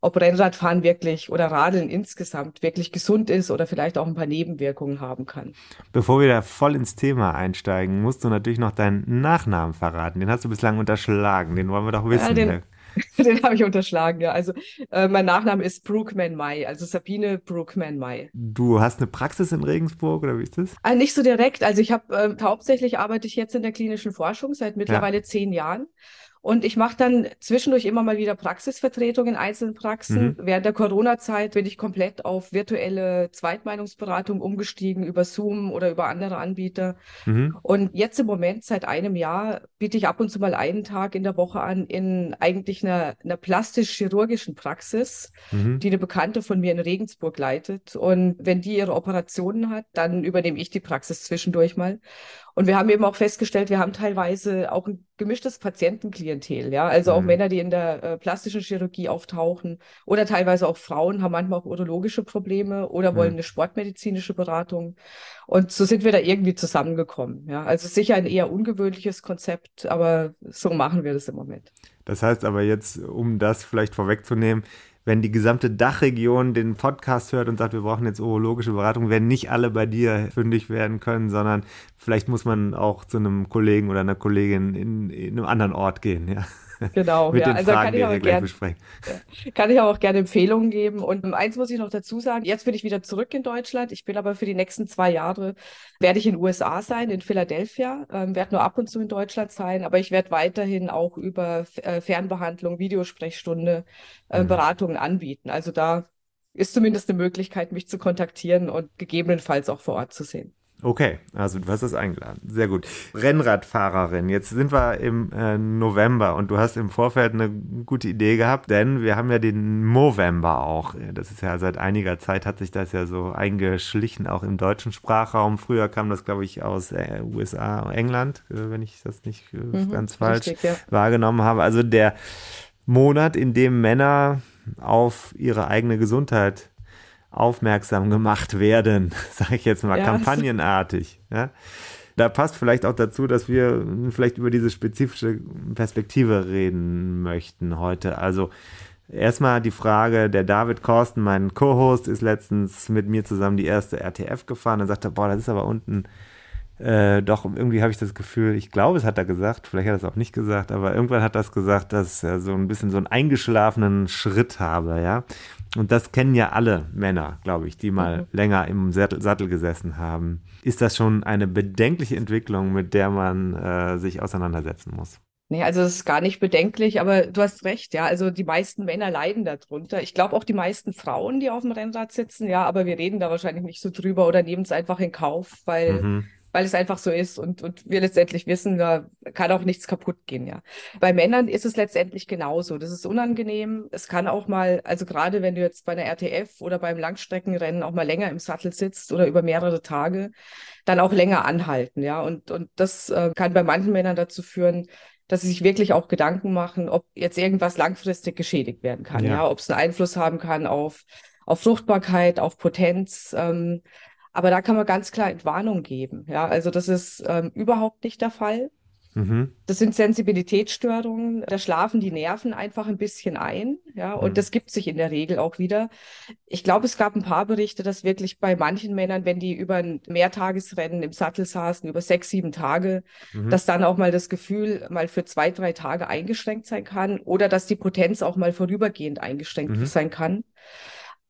ob Rennradfahren wirklich oder Radeln insgesamt wirklich gesund ist oder vielleicht auch ein paar Nebenwirkungen haben kann. Bevor wir da voll ins Thema einsteigen, musst du natürlich noch deinen Nachnamen verraten. Den hast du bislang unterschlagen, den wollen wir doch wissen. Ja, den, Den habe ich unterschlagen, ja. Also äh, mein Nachname ist Brookman-May, also Sabine Brookman-May. Du hast eine Praxis in Regensburg oder wie ist das? Äh, nicht so direkt. Also ich habe äh, hauptsächlich arbeite ich jetzt in der klinischen Forschung seit mittlerweile ja. zehn Jahren. Und ich mache dann zwischendurch immer mal wieder Praxisvertretung in einzelnen Praxen. Mhm. Während der Corona-Zeit bin ich komplett auf virtuelle Zweitmeinungsberatung umgestiegen über Zoom oder über andere Anbieter. Mhm. Und jetzt im Moment, seit einem Jahr, biete ich ab und zu mal einen Tag in der Woche an in eigentlich einer, einer plastisch-chirurgischen Praxis, mhm. die eine Bekannte von mir in Regensburg leitet. Und wenn die ihre Operationen hat, dann übernehme ich die Praxis zwischendurch mal. Und wir haben eben auch festgestellt, wir haben teilweise auch ein gemischtes Patientenklientel, ja. Also auch mhm. Männer, die in der äh, plastischen Chirurgie auftauchen oder teilweise auch Frauen haben manchmal auch urologische Probleme oder wollen mhm. eine sportmedizinische Beratung. Und so sind wir da irgendwie zusammengekommen, ja. Also sicher ein eher ungewöhnliches Konzept, aber so machen wir das im Moment. Das heißt aber jetzt, um das vielleicht vorwegzunehmen, wenn die gesamte Dachregion den Podcast hört und sagt, wir brauchen jetzt urologische Beratung, werden nicht alle bei dir fündig werden können, sondern vielleicht muss man auch zu einem Kollegen oder einer Kollegin in, in einem anderen Ort gehen, ja. Genau, Mit ja. den also Fragen, kann ich, aber gern, kann ich auch gerne Empfehlungen geben. Und eins muss ich noch dazu sagen, jetzt bin ich wieder zurück in Deutschland. Ich bin aber für die nächsten zwei Jahre, werde ich in den USA sein, in Philadelphia, ähm, werde nur ab und zu in Deutschland sein, aber ich werde weiterhin auch über äh, Fernbehandlung, Videosprechstunde, äh, mhm. Beratungen anbieten. Also da ist zumindest eine Möglichkeit, mich zu kontaktieren und gegebenenfalls auch vor Ort zu sehen. Okay, also du hast das eingeladen. Sehr gut. Rennradfahrerin, jetzt sind wir im äh, November und du hast im Vorfeld eine gute Idee gehabt, denn wir haben ja den Movember auch. Das ist ja seit einiger Zeit hat sich das ja so eingeschlichen, auch im deutschen Sprachraum. Früher kam das, glaube ich, aus äh, USA, England, äh, wenn ich das nicht äh, mhm, ganz falsch richtig, ja. wahrgenommen habe. Also der Monat, in dem Männer auf ihre eigene Gesundheit aufmerksam gemacht werden, sage ich jetzt mal, ja, kampagnenartig. Ja? Da passt vielleicht auch dazu, dass wir vielleicht über diese spezifische Perspektive reden möchten heute. Also erstmal die Frage, der David Korsten, mein Co-Host, ist letztens mit mir zusammen die erste RTF gefahren und sagte, boah, das ist aber unten äh, doch, irgendwie habe ich das Gefühl, ich glaube, es hat er gesagt, vielleicht hat er es auch nicht gesagt, aber irgendwann hat er es gesagt, dass er so ein bisschen so einen eingeschlafenen Schritt habe, ja. Und das kennen ja alle Männer, glaube ich, die mal mhm. länger im Sattel gesessen haben. Ist das schon eine bedenkliche Entwicklung, mit der man äh, sich auseinandersetzen muss? Nee, also es ist gar nicht bedenklich, aber du hast recht, ja. Also die meisten Männer leiden darunter. Ich glaube auch die meisten Frauen, die auf dem Rennrad sitzen, ja, aber wir reden da wahrscheinlich nicht so drüber oder nehmen es einfach in Kauf, weil mhm weil es einfach so ist und, und wir letztendlich wissen, da kann auch nichts kaputt gehen, ja. Bei Männern ist es letztendlich genauso. Das ist unangenehm. Es kann auch mal, also gerade wenn du jetzt bei einer RTF oder beim Langstreckenrennen auch mal länger im Sattel sitzt oder über mehrere Tage, dann auch länger anhalten, ja. Und, und das äh, kann bei manchen Männern dazu führen, dass sie sich wirklich auch Gedanken machen, ob jetzt irgendwas langfristig geschädigt werden kann, ja, ja? ob es einen Einfluss haben kann auf, auf Fruchtbarkeit, auf Potenz. Ähm, aber da kann man ganz klar Entwarnung geben. Ja, also das ist ähm, überhaupt nicht der Fall. Mhm. Das sind Sensibilitätsstörungen. Da schlafen die Nerven einfach ein bisschen ein. Ja, und mhm. das gibt sich in der Regel auch wieder. Ich glaube, es gab ein paar Berichte, dass wirklich bei manchen Männern, wenn die über ein Mehrtagesrennen im Sattel saßen, über sechs, sieben Tage, mhm. dass dann auch mal das Gefühl mal für zwei, drei Tage eingeschränkt sein kann oder dass die Potenz auch mal vorübergehend eingeschränkt mhm. sein kann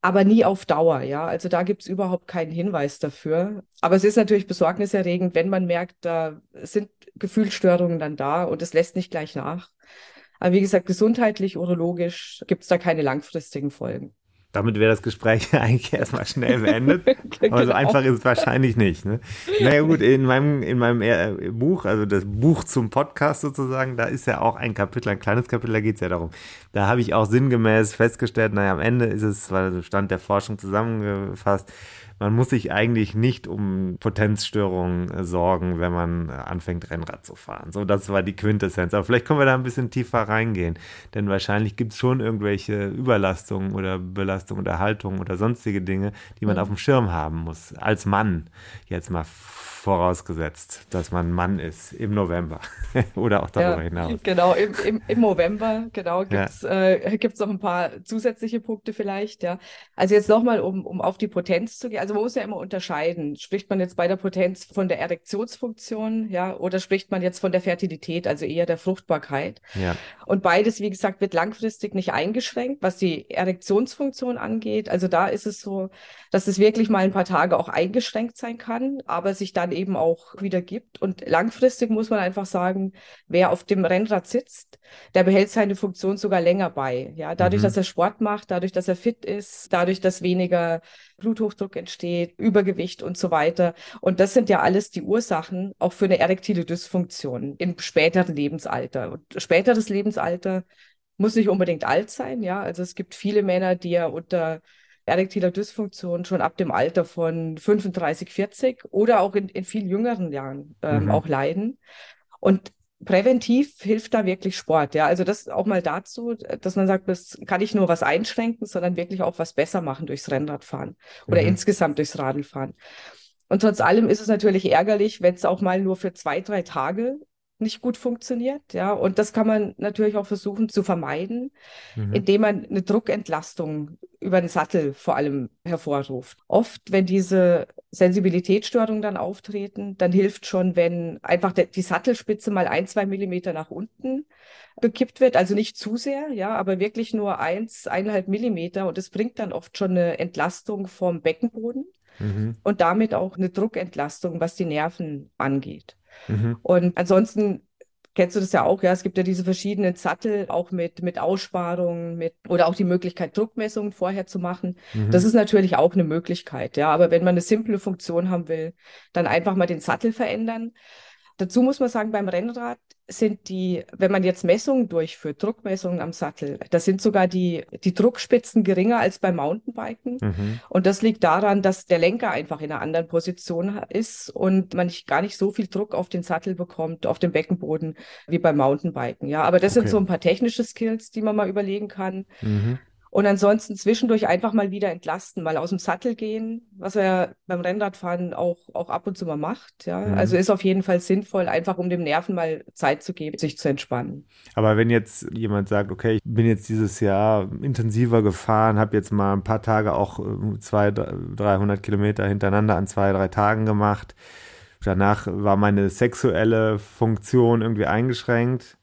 aber nie auf Dauer, ja. Also da gibt es überhaupt keinen Hinweis dafür. Aber es ist natürlich besorgniserregend, wenn man merkt, da sind Gefühlsstörungen dann da und es lässt nicht gleich nach. Aber wie gesagt, gesundheitlich, urologisch gibt es da keine langfristigen Folgen. Damit wäre das Gespräch eigentlich erstmal schnell beendet. Aber so genau. einfach ist es wahrscheinlich nicht. Ne? Naja gut, in meinem, in meinem äh, Buch, also das Buch zum Podcast sozusagen, da ist ja auch ein Kapitel, ein kleines Kapitel, da geht es ja darum. Da habe ich auch sinngemäß festgestellt, naja, am Ende ist es, weil so Stand der Forschung zusammengefasst, man muss sich eigentlich nicht um Potenzstörungen äh, sorgen, wenn man äh, anfängt, Rennrad zu fahren. So, das war die Quintessenz. Aber vielleicht können wir da ein bisschen tiefer reingehen. Denn wahrscheinlich gibt es schon irgendwelche Überlastungen oder Belastungen oder Haltungen oder sonstige Dinge, die man mhm. auf dem Schirm haben muss. Als Mann. Jetzt mal vorausgesetzt, dass man Mann ist im November oder auch darüber ja, hinaus. Genau, im, im, im November, genau, gibt es ja. äh, noch ein paar zusätzliche Punkte vielleicht, ja. Also jetzt nochmal, um, um auf die Potenz zu gehen, also man muss ja immer unterscheiden, spricht man jetzt bei der Potenz von der Erektionsfunktion, ja, oder spricht man jetzt von der Fertilität, also eher der Fruchtbarkeit. Ja. Und beides, wie gesagt, wird langfristig nicht eingeschränkt, was die Erektionsfunktion angeht. Also da ist es so, dass es wirklich mal ein paar Tage auch eingeschränkt sein kann, aber sich dann eben auch wieder gibt. Und langfristig muss man einfach sagen, wer auf dem Rennrad sitzt, der behält seine Funktion sogar länger bei. Ja, dadurch, mhm. dass er Sport macht, dadurch, dass er fit ist, dadurch, dass weniger Bluthochdruck entsteht, Übergewicht und so weiter. Und das sind ja alles die Ursachen auch für eine erektile Dysfunktion im späteren Lebensalter. Und späteres Lebensalter muss nicht unbedingt alt sein, ja. Also es gibt viele Männer, die ja unter erektiler Dysfunktion schon ab dem Alter von 35, 40 oder auch in, in viel jüngeren Jahren ähm, mhm. auch leiden. Und präventiv hilft da wirklich Sport. Ja, also das auch mal dazu, dass man sagt, das kann ich nur was einschränken, sondern wirklich auch was besser machen durchs Rennradfahren oder mhm. insgesamt durchs Radlfahren. Und trotz allem ist es natürlich ärgerlich, wenn es auch mal nur für zwei, drei Tage nicht gut funktioniert. Ja, und das kann man natürlich auch versuchen zu vermeiden, mhm. indem man eine Druckentlastung über den Sattel vor allem hervorruft. Oft, wenn diese Sensibilitätsstörungen dann auftreten, dann hilft schon, wenn einfach der, die Sattelspitze mal ein, zwei Millimeter nach unten gekippt wird, also nicht zu sehr, ja, aber wirklich nur eins, eineinhalb Millimeter und es bringt dann oft schon eine Entlastung vom Beckenboden mhm. und damit auch eine Druckentlastung, was die Nerven angeht. Mhm. Und ansonsten kennst du das ja auch, ja, es gibt ja diese verschiedenen Sattel, auch mit, mit Aussparungen, mit, oder auch die Möglichkeit, Druckmessungen vorher zu machen. Mhm. Das ist natürlich auch eine Möglichkeit, ja. Aber wenn man eine simple Funktion haben will, dann einfach mal den Sattel verändern. Dazu muss man sagen, beim Rennrad sind die, wenn man jetzt Messungen durchführt, Druckmessungen am Sattel, da sind sogar die, die Druckspitzen geringer als beim Mountainbiken. Mhm. Und das liegt daran, dass der Lenker einfach in einer anderen Position ist und man nicht, gar nicht so viel Druck auf den Sattel bekommt, auf dem Beckenboden wie beim Mountainbiken. Ja, aber das okay. sind so ein paar technische Skills, die man mal überlegen kann. Mhm. Und ansonsten zwischendurch einfach mal wieder entlasten, mal aus dem Sattel gehen, was er ja beim Rennradfahren auch, auch ab und zu mal macht. Ja? Mhm. Also ist auf jeden Fall sinnvoll, einfach um dem Nerven mal Zeit zu geben, sich zu entspannen. Aber wenn jetzt jemand sagt, okay, ich bin jetzt dieses Jahr intensiver gefahren, habe jetzt mal ein paar Tage auch 200, äh, 300 Kilometer hintereinander an zwei, drei Tagen gemacht. Danach war meine sexuelle Funktion irgendwie eingeschränkt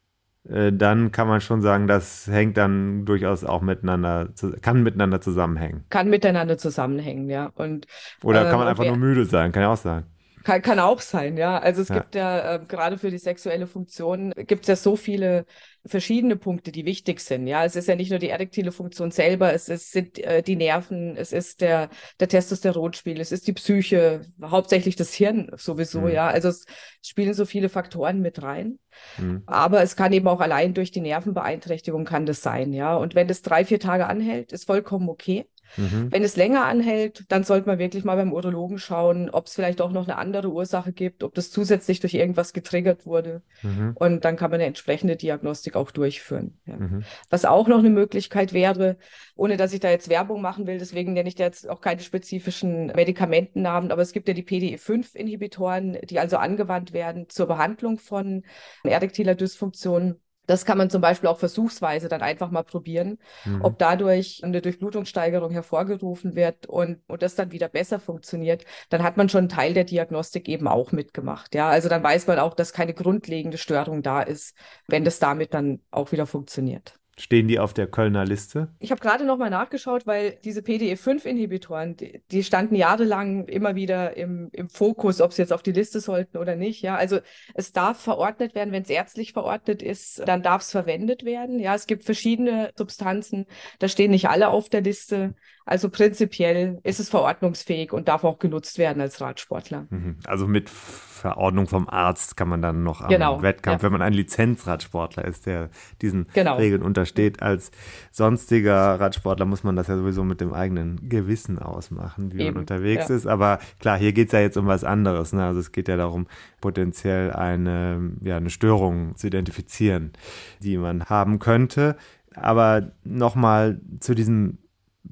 dann kann man schon sagen, das hängt dann durchaus auch miteinander, kann miteinander zusammenhängen. Kann miteinander zusammenhängen, ja. Und, Oder kann man äh, einfach nur müde sein, kann ja auch sein. Kann, kann auch sein, ja. Also es ja. gibt ja äh, gerade für die sexuelle Funktion gibt es ja so viele verschiedene Punkte, die wichtig sind. Ja, es ist ja nicht nur die erektile Funktion selber, es, ist, sind äh, die Nerven, es ist der, der Testosteronspiegel, es ist die Psyche, hauptsächlich das Hirn sowieso. Mhm. Ja, also es spielen so viele Faktoren mit rein. Mhm. Aber es kann eben auch allein durch die Nervenbeeinträchtigung kann das sein. Ja, und wenn das drei, vier Tage anhält, ist vollkommen okay. Mhm. Wenn es länger anhält, dann sollte man wirklich mal beim Urologen schauen, ob es vielleicht auch noch eine andere Ursache gibt, ob das zusätzlich durch irgendwas getriggert wurde. Mhm. Und dann kann man eine entsprechende Diagnostik auch durchführen. Ja. Mhm. Was auch noch eine Möglichkeit wäre, ohne dass ich da jetzt Werbung machen will, deswegen nenne ich da jetzt auch keine spezifischen Medikamentennamen, aber es gibt ja die PDE5-Inhibitoren, die also angewandt werden zur Behandlung von erektiler Dysfunktion. Das kann man zum Beispiel auch versuchsweise dann einfach mal probieren, mhm. ob dadurch eine Durchblutungssteigerung hervorgerufen wird und, und das dann wieder besser funktioniert. Dann hat man schon einen Teil der Diagnostik eben auch mitgemacht. Ja, also dann weiß man auch, dass keine grundlegende Störung da ist, wenn das damit dann auch wieder funktioniert. Stehen die auf der Kölner Liste? Ich habe gerade nochmal nachgeschaut, weil diese PDE5-Inhibitoren, die, die, standen jahrelang immer wieder im, im Fokus, ob sie jetzt auf die Liste sollten oder nicht. Ja, also es darf verordnet werden, wenn es ärztlich verordnet ist, dann darf es verwendet werden. Ja, es gibt verschiedene Substanzen, da stehen nicht alle auf der Liste. Also prinzipiell ist es verordnungsfähig und darf auch genutzt werden als Radsportler. Mhm. Also mit Verordnung vom Arzt kann man dann noch am genau, Wettkampf, ja. wenn man ein Lizenzradsportler ist, der diesen genau. Regeln untersteht. Als sonstiger Radsportler muss man das ja sowieso mit dem eigenen Gewissen ausmachen, wie Eben, man unterwegs ja. ist. Aber klar, hier geht es ja jetzt um was anderes. Ne? Also es geht ja darum, potenziell eine, ja, eine Störung zu identifizieren, die man haben könnte. Aber nochmal zu diesem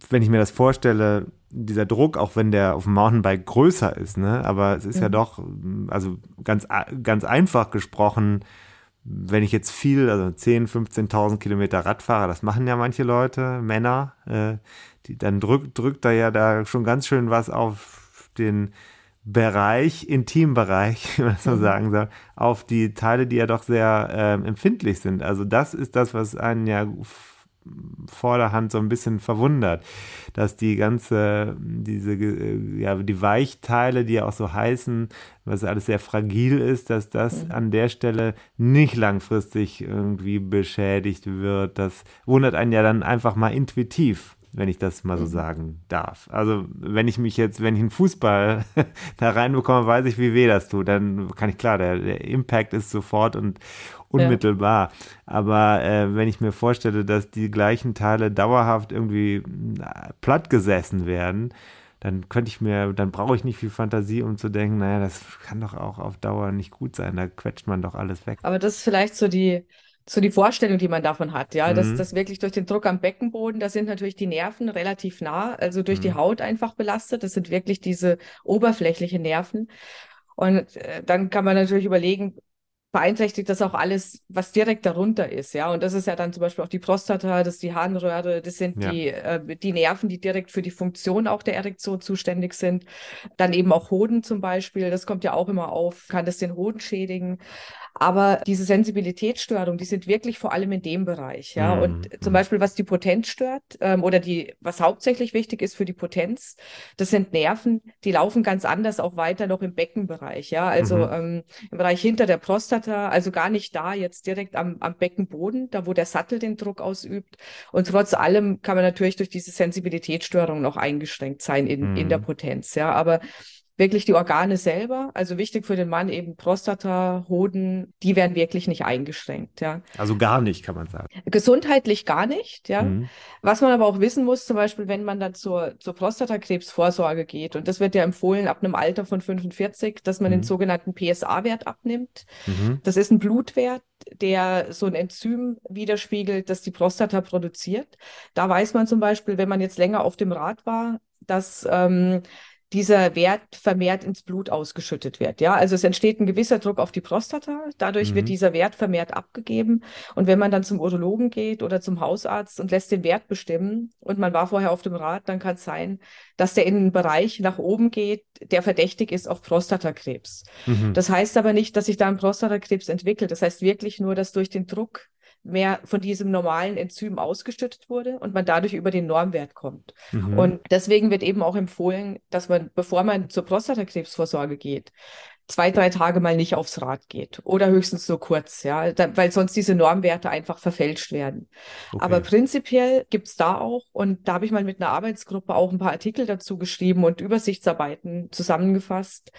wenn ich mir das vorstelle, dieser Druck, auch wenn der auf dem Mountainbike größer ist, ne, aber es ist mhm. ja doch, also ganz, ganz einfach gesprochen, wenn ich jetzt viel, also 10, 15.000 Kilometer Rad fahre, das machen ja manche Leute, Männer, äh, die, dann drückt, drückt da ja da schon ganz schön was auf den Bereich, Intimbereich, wenn man so mhm. sagen soll, auf die Teile, die ja doch sehr äh, empfindlich sind. Also das ist das, was einen ja Vorderhand so ein bisschen verwundert, dass die ganze, diese, ja, die Weichteile, die ja auch so heißen, was alles sehr fragil ist, dass das mhm. an der Stelle nicht langfristig irgendwie beschädigt wird. Das wundert einen ja dann einfach mal intuitiv wenn ich das mal so mhm. sagen darf. Also wenn ich mich jetzt, wenn ich einen Fußball da reinbekomme, weiß ich, wie weh das tut. Dann kann ich klar, der, der Impact ist sofort und unmittelbar. Ja. Aber äh, wenn ich mir vorstelle, dass die gleichen Teile dauerhaft irgendwie äh, platt gesessen werden, dann könnte ich mir, dann brauche ich nicht viel Fantasie, um zu denken, naja, das kann doch auch auf Dauer nicht gut sein. Da quetscht man doch alles weg. Aber das ist vielleicht so die so die Vorstellung, die man davon hat, ja, mhm. dass das wirklich durch den Druck am Beckenboden, da sind natürlich die Nerven relativ nah, also durch mhm. die Haut einfach belastet. Das sind wirklich diese oberflächlichen Nerven. Und äh, dann kann man natürlich überlegen, beeinträchtigt das auch alles, was direkt darunter ist, ja. Und das ist ja dann zum Beispiel auch die Prostata, das ist die Harnröhre, das sind ja. die, äh, die Nerven, die direkt für die Funktion auch der Erektion zuständig sind. Dann eben auch Hoden zum Beispiel, das kommt ja auch immer auf, kann das den Hoden schädigen. Aber diese Sensibilitätsstörungen, die sind wirklich vor allem in dem Bereich, ja. Mhm. Und zum Beispiel, was die Potenz stört, ähm, oder die, was hauptsächlich wichtig ist für die Potenz, das sind Nerven, die laufen ganz anders auch weiter noch im Beckenbereich, ja. Also mhm. ähm, im Bereich hinter der Prostata, also gar nicht da jetzt direkt am, am Beckenboden, da wo der Sattel den Druck ausübt. Und trotz allem kann man natürlich durch diese Sensibilitätsstörung noch eingeschränkt sein in, mhm. in der mhm. Potenz, ja. Aber wirklich die Organe selber, also wichtig für den Mann eben Prostata, Hoden, die werden wirklich nicht eingeschränkt, ja. Also gar nicht, kann man sagen. Gesundheitlich gar nicht, ja. Mhm. Was man aber auch wissen muss, zum Beispiel, wenn man dann zur, zur Prostatakrebsvorsorge geht, und das wird ja empfohlen ab einem Alter von 45, dass man mhm. den sogenannten PSA-Wert abnimmt. Mhm. Das ist ein Blutwert, der so ein Enzym widerspiegelt, das die Prostata produziert. Da weiß man zum Beispiel, wenn man jetzt länger auf dem Rad war, dass ähm, dieser Wert vermehrt ins Blut ausgeschüttet wird. Ja, also es entsteht ein gewisser Druck auf die Prostata. Dadurch mhm. wird dieser Wert vermehrt abgegeben. Und wenn man dann zum Urologen geht oder zum Hausarzt und lässt den Wert bestimmen und man war vorher auf dem Rad, dann kann es sein, dass der in einen Bereich nach oben geht, der verdächtig ist auf Prostatakrebs. Mhm. Das heißt aber nicht, dass sich da ein Prostatakrebs entwickelt. Das heißt wirklich nur, dass durch den Druck mehr von diesem normalen Enzym ausgeschüttet wurde und man dadurch über den Normwert kommt. Mhm. Und deswegen wird eben auch empfohlen, dass man, bevor man zur Prostatakrebsvorsorge geht, zwei, drei Tage mal nicht aufs Rad geht oder höchstens so kurz, ja, da, weil sonst diese Normwerte einfach verfälscht werden. Okay. Aber prinzipiell gibt's da auch, und da habe ich mal mit einer Arbeitsgruppe auch ein paar Artikel dazu geschrieben und Übersichtsarbeiten zusammengefasst,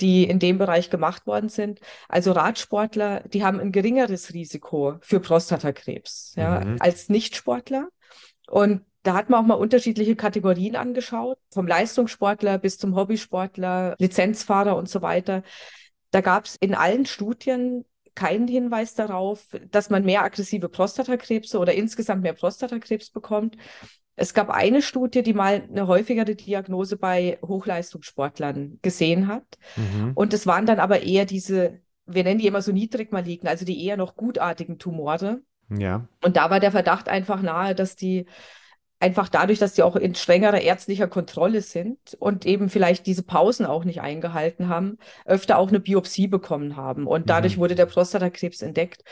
die in dem Bereich gemacht worden sind. Also Radsportler, die haben ein geringeres Risiko für Prostatakrebs ja, mhm. als Nichtsportler. Und da hat man auch mal unterschiedliche Kategorien angeschaut, vom Leistungssportler bis zum Hobbysportler, Lizenzfahrer und so weiter. Da gab es in allen Studien keinen Hinweis darauf, dass man mehr aggressive Prostatakrebse oder insgesamt mehr Prostatakrebs bekommt. Es gab eine Studie, die mal eine häufigere Diagnose bei Hochleistungssportlern gesehen hat. Mhm. Und es waren dann aber eher diese, wir nennen die immer so niedrig malignen, also die eher noch gutartigen Tumore. Ja. Und da war der Verdacht einfach nahe, dass die einfach dadurch, dass sie auch in strengerer ärztlicher Kontrolle sind und eben vielleicht diese Pausen auch nicht eingehalten haben, öfter auch eine Biopsie bekommen haben. Und dadurch mhm. wurde der Prostatakrebs entdeckt.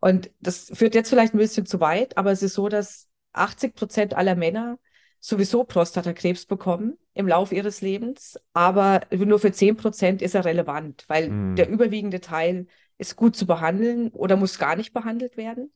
Und das führt jetzt vielleicht ein bisschen zu weit, aber es ist so, dass 80 Prozent aller Männer sowieso Prostatakrebs bekommen im Laufe ihres Lebens, aber nur für 10 Prozent ist er relevant, weil mhm. der überwiegende Teil ist gut zu behandeln oder muss gar nicht behandelt werden.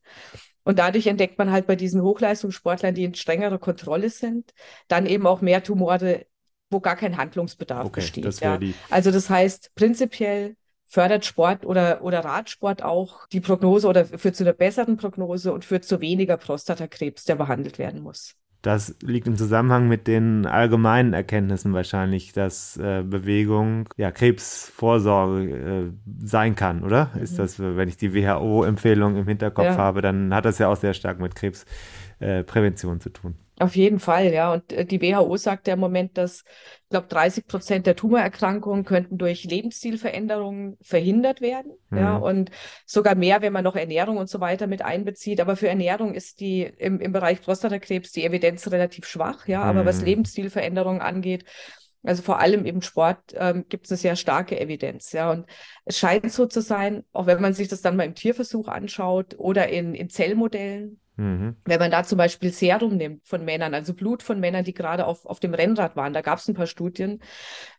Und dadurch entdeckt man halt bei diesen Hochleistungssportlern, die in strengerer Kontrolle sind, dann eben auch mehr Tumore, wo gar kein Handlungsbedarf okay, besteht. Das ja. Also das heißt, prinzipiell fördert Sport oder, oder Radsport auch die Prognose oder führt zu einer besseren Prognose und führt zu weniger Prostatakrebs, der behandelt werden muss. Das liegt im Zusammenhang mit den allgemeinen Erkenntnissen wahrscheinlich, dass äh, Bewegung ja Krebsvorsorge äh, sein kann, oder? Mhm. Ist das, wenn ich die WHO-Empfehlung im Hinterkopf ja. habe, dann hat das ja auch sehr stark mit Krebsprävention äh, zu tun. Auf jeden Fall, ja. Und äh, die WHO sagt ja im Moment, dass, ich glaube, 30 Prozent der Tumorerkrankungen könnten durch Lebensstilveränderungen verhindert werden. Mhm. Ja, und sogar mehr, wenn man noch Ernährung und so weiter mit einbezieht. Aber für Ernährung ist die im, im Bereich Prostatakrebs die Evidenz relativ schwach, ja. Aber mhm. was Lebensstilveränderungen angeht, also vor allem im Sport ähm, gibt es eine sehr starke Evidenz, ja. Und es scheint so zu sein, auch wenn man sich das dann mal im Tierversuch anschaut oder in, in Zellmodellen, Mhm. Wenn man da zum Beispiel Serum nimmt von Männern, also Blut von Männern, die gerade auf, auf dem Rennrad waren, da gab es ein paar Studien,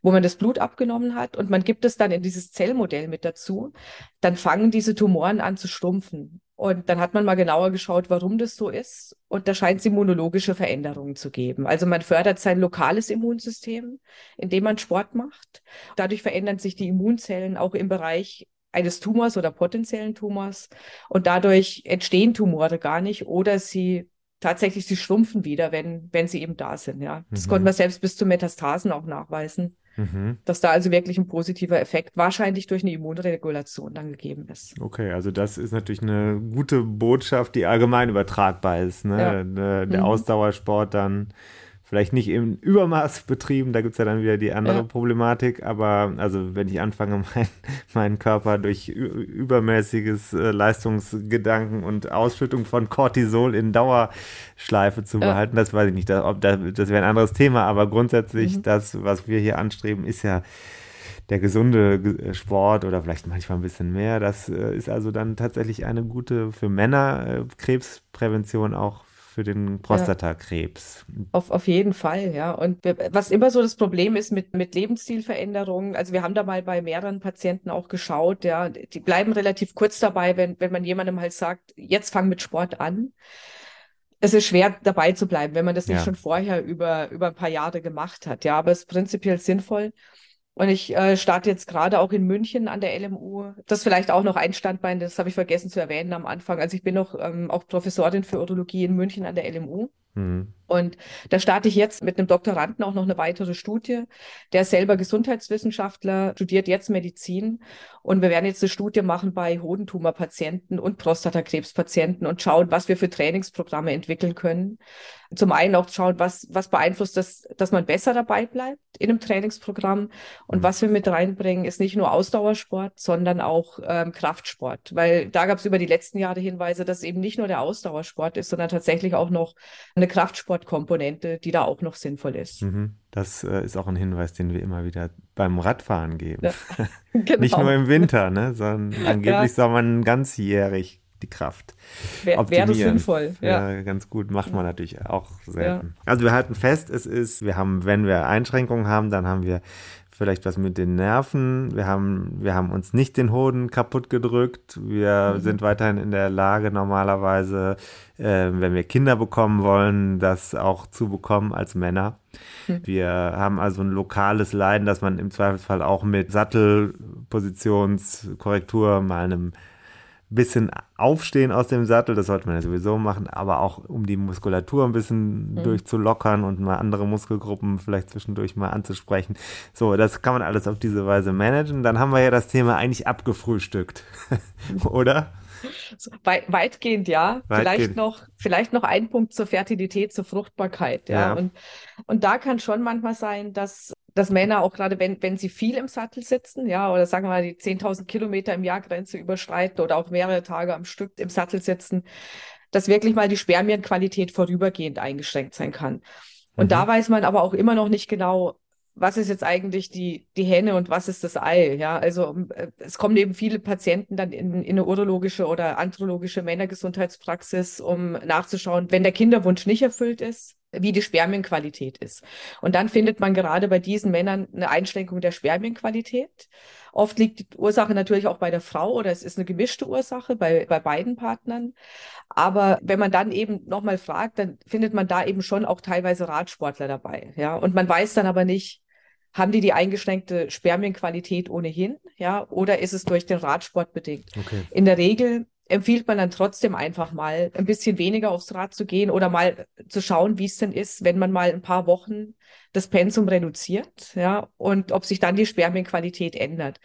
wo man das Blut abgenommen hat und man gibt es dann in dieses Zellmodell mit dazu, dann fangen diese Tumoren an zu schrumpfen. Und dann hat man mal genauer geschaut, warum das so ist. Und da scheint es immunologische Veränderungen zu geben. Also man fördert sein lokales Immunsystem, indem man Sport macht. Dadurch verändern sich die Immunzellen auch im Bereich eines Tumors oder potenziellen Tumors und dadurch entstehen Tumore gar nicht oder sie tatsächlich, sie schrumpfen wieder, wenn, wenn sie eben da sind. Ja, das mhm. konnte man selbst bis zu Metastasen auch nachweisen, mhm. dass da also wirklich ein positiver Effekt wahrscheinlich durch eine Immunregulation dann gegeben ist. Okay, also das ist natürlich eine gute Botschaft, die allgemein übertragbar ist. Ne? Ja. Der, der mhm. Ausdauersport dann vielleicht nicht im Übermaß betrieben, da gibt es ja dann wieder die andere ja. Problematik, aber also wenn ich anfange, mein, meinen Körper durch übermäßiges äh, Leistungsgedanken und Ausschüttung von Cortisol in Dauerschleife zu ja. behalten, das weiß ich nicht, ob das, das wäre ein anderes Thema, aber grundsätzlich mhm. das, was wir hier anstreben, ist ja der gesunde Sport oder vielleicht manchmal ein bisschen mehr. Das äh, ist also dann tatsächlich eine gute für Männer äh, Krebsprävention auch für den Prostatakrebs. Ja, auf, auf jeden Fall, ja. Und wir, was immer so das Problem ist mit, mit Lebensstilveränderungen, also wir haben da mal bei mehreren Patienten auch geschaut, ja, die bleiben relativ kurz dabei, wenn, wenn man jemandem halt sagt, jetzt fang mit Sport an es ist schwer dabei zu bleiben, wenn man das nicht ja. schon vorher über, über ein paar Jahre gemacht hat. Ja, aber es ist prinzipiell sinnvoll. Und ich äh, starte jetzt gerade auch in München an der LMU. Das ist vielleicht auch noch ein Standbein, das habe ich vergessen zu erwähnen am Anfang. Also ich bin noch ähm, auch Professorin für Urologie in München an der LMU. Mhm. Und da starte ich jetzt mit einem Doktoranden auch noch eine weitere Studie. Der ist selber Gesundheitswissenschaftler, studiert jetzt Medizin. Und wir werden jetzt eine Studie machen bei Hodentumorpatienten und Prostatakrebspatienten und schauen, was wir für Trainingsprogramme entwickeln können. Zum einen auch schauen, was, was beeinflusst das, dass man besser dabei bleibt in einem Trainingsprogramm. Und was wir mit reinbringen, ist nicht nur Ausdauersport, sondern auch ähm, Kraftsport. Weil da gab es über die letzten Jahre Hinweise, dass eben nicht nur der Ausdauersport ist, sondern tatsächlich auch noch eine Kraftsport Transportkomponente, die da auch noch sinnvoll ist. Mhm. Das äh, ist auch ein Hinweis, den wir immer wieder beim Radfahren geben. Ja, genau. Nicht nur im Winter, ne, sondern angeblich ja. soll man ganzjährig die Kraft Wär. Wäre sinnvoll. Ja. ja. ganz gut, macht man natürlich auch selten. Ja. Also wir halten fest, es ist, wir haben, wenn wir Einschränkungen haben, dann haben wir vielleicht was mit den Nerven. Wir haben, wir haben uns nicht den Hoden kaputt gedrückt. Wir mhm. sind weiterhin in der Lage, normalerweise, äh, wenn wir Kinder bekommen wollen, das auch zu bekommen als Männer. Mhm. Wir haben also ein lokales Leiden, dass man im Zweifelsfall auch mit Sattelpositionskorrektur mal einem bisschen aufstehen aus dem Sattel, das sollte man ja sowieso machen, aber auch um die Muskulatur ein bisschen mhm. durchzulockern und mal andere Muskelgruppen vielleicht zwischendurch mal anzusprechen. So, das kann man alles auf diese Weise managen. Dann haben wir ja das Thema eigentlich abgefrühstückt, oder? weitgehend ja. Weitgehend. Vielleicht noch, vielleicht noch ein Punkt zur Fertilität, zur Fruchtbarkeit. Ja. ja. Und, und da kann schon manchmal sein, dass dass Männer auch gerade, wenn, wenn sie viel im Sattel sitzen, ja, oder sagen wir mal die 10.000 Kilometer im Jahr Grenze überschreiten oder auch mehrere Tage am Stück im Sattel sitzen, dass wirklich mal die Spermienqualität vorübergehend eingeschränkt sein kann. Und Mhm. da weiß man aber auch immer noch nicht genau, was ist jetzt eigentlich die, die Henne und was ist das Ei? Ja, also äh, es kommen eben viele Patienten dann in, in eine urologische oder andrologische Männergesundheitspraxis, um nachzuschauen, wenn der Kinderwunsch nicht erfüllt ist, wie die Spermienqualität ist. Und dann findet man gerade bei diesen Männern eine Einschränkung der Spermienqualität. Oft liegt die Ursache natürlich auch bei der Frau oder es ist eine gemischte Ursache bei, bei beiden Partnern. Aber wenn man dann eben nochmal fragt, dann findet man da eben schon auch teilweise Radsportler dabei. Ja, und man weiß dann aber nicht, haben die die eingeschränkte Spermienqualität ohnehin? Ja, oder ist es durch den Radsport bedingt? Okay. In der Regel empfiehlt man dann trotzdem einfach mal ein bisschen weniger aufs Rad zu gehen oder mal zu schauen, wie es denn ist, wenn man mal ein paar Wochen das Pensum reduziert, ja, und ob sich dann die Spermienqualität ändert.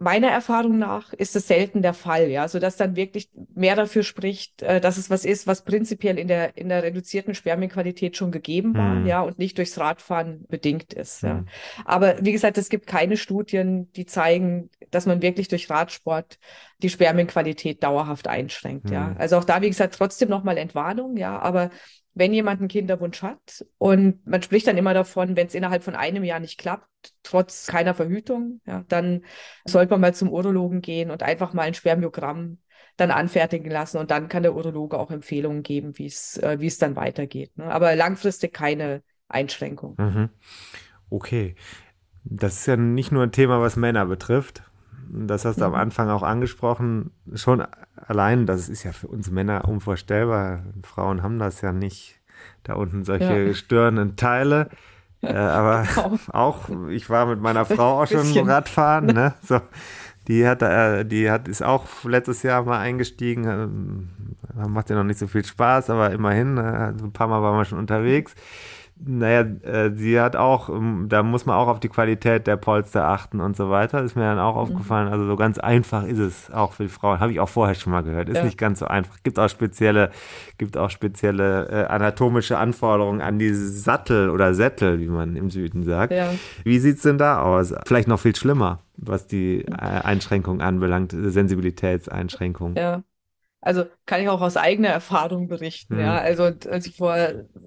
Meiner Erfahrung nach ist es selten der Fall, ja, sodass dann wirklich mehr dafür spricht, äh, dass es was ist, was prinzipiell in der, in der reduzierten Spermienqualität schon gegeben war, Mhm. ja, und nicht durchs Radfahren bedingt ist, ja. Mhm. Aber wie gesagt, es gibt keine Studien, die zeigen, dass man wirklich durch Radsport die Spermienqualität dauerhaft einschränkt, ja. Mhm. Also auch da, wie gesagt, trotzdem nochmal Entwarnung, ja, aber wenn jemand einen Kinderwunsch hat und man spricht dann immer davon, wenn es innerhalb von einem Jahr nicht klappt, trotz keiner Verhütung, ja, dann sollte man mal zum Urologen gehen und einfach mal ein Spermiogramm dann anfertigen lassen und dann kann der Urologe auch Empfehlungen geben, wie es, äh, es dann weitergeht. Ne? Aber langfristig keine Einschränkung. Mhm. Okay. Das ist ja nicht nur ein Thema, was Männer betrifft. Das hast du am Mhm. Anfang auch angesprochen. Schon allein, das ist ja für uns Männer unvorstellbar. Frauen haben das ja nicht. Da unten solche Ja. störenden Teile. Äh, aber Genau. auch, ich war mit meiner Frau auch schon. Radfahren, ne? So, die hat, äh, die hat, ist auch letztes Jahr mal eingestiegen. Ähm, macht ja noch nicht so viel Spaß, aber immerhin, äh, ein paar Mal waren wir schon unterwegs. Naja, äh, sie hat auch, ähm, da muss man auch auf die Qualität der Polster achten und so weiter. Ist mir dann Mhm. auch aufgefallen. Also so ganz einfach ist es auch für die Frauen. Habe ich auch vorher schon mal gehört. Ist Ja. nicht ganz so einfach. Gibt auch spezielle, gibt auch spezielle äh, anatomische Anforderungen an die Sattel oder Sättel, wie man im Süden sagt. Ja. Wie sieht's denn da aus? Vielleicht noch viel schlimmer, was die äh, Einschränkung anbelangt, Sensibilitätseinschränkung. Ja. Also kann ich auch aus eigener Erfahrung berichten. Mhm. Ja, also als ich vor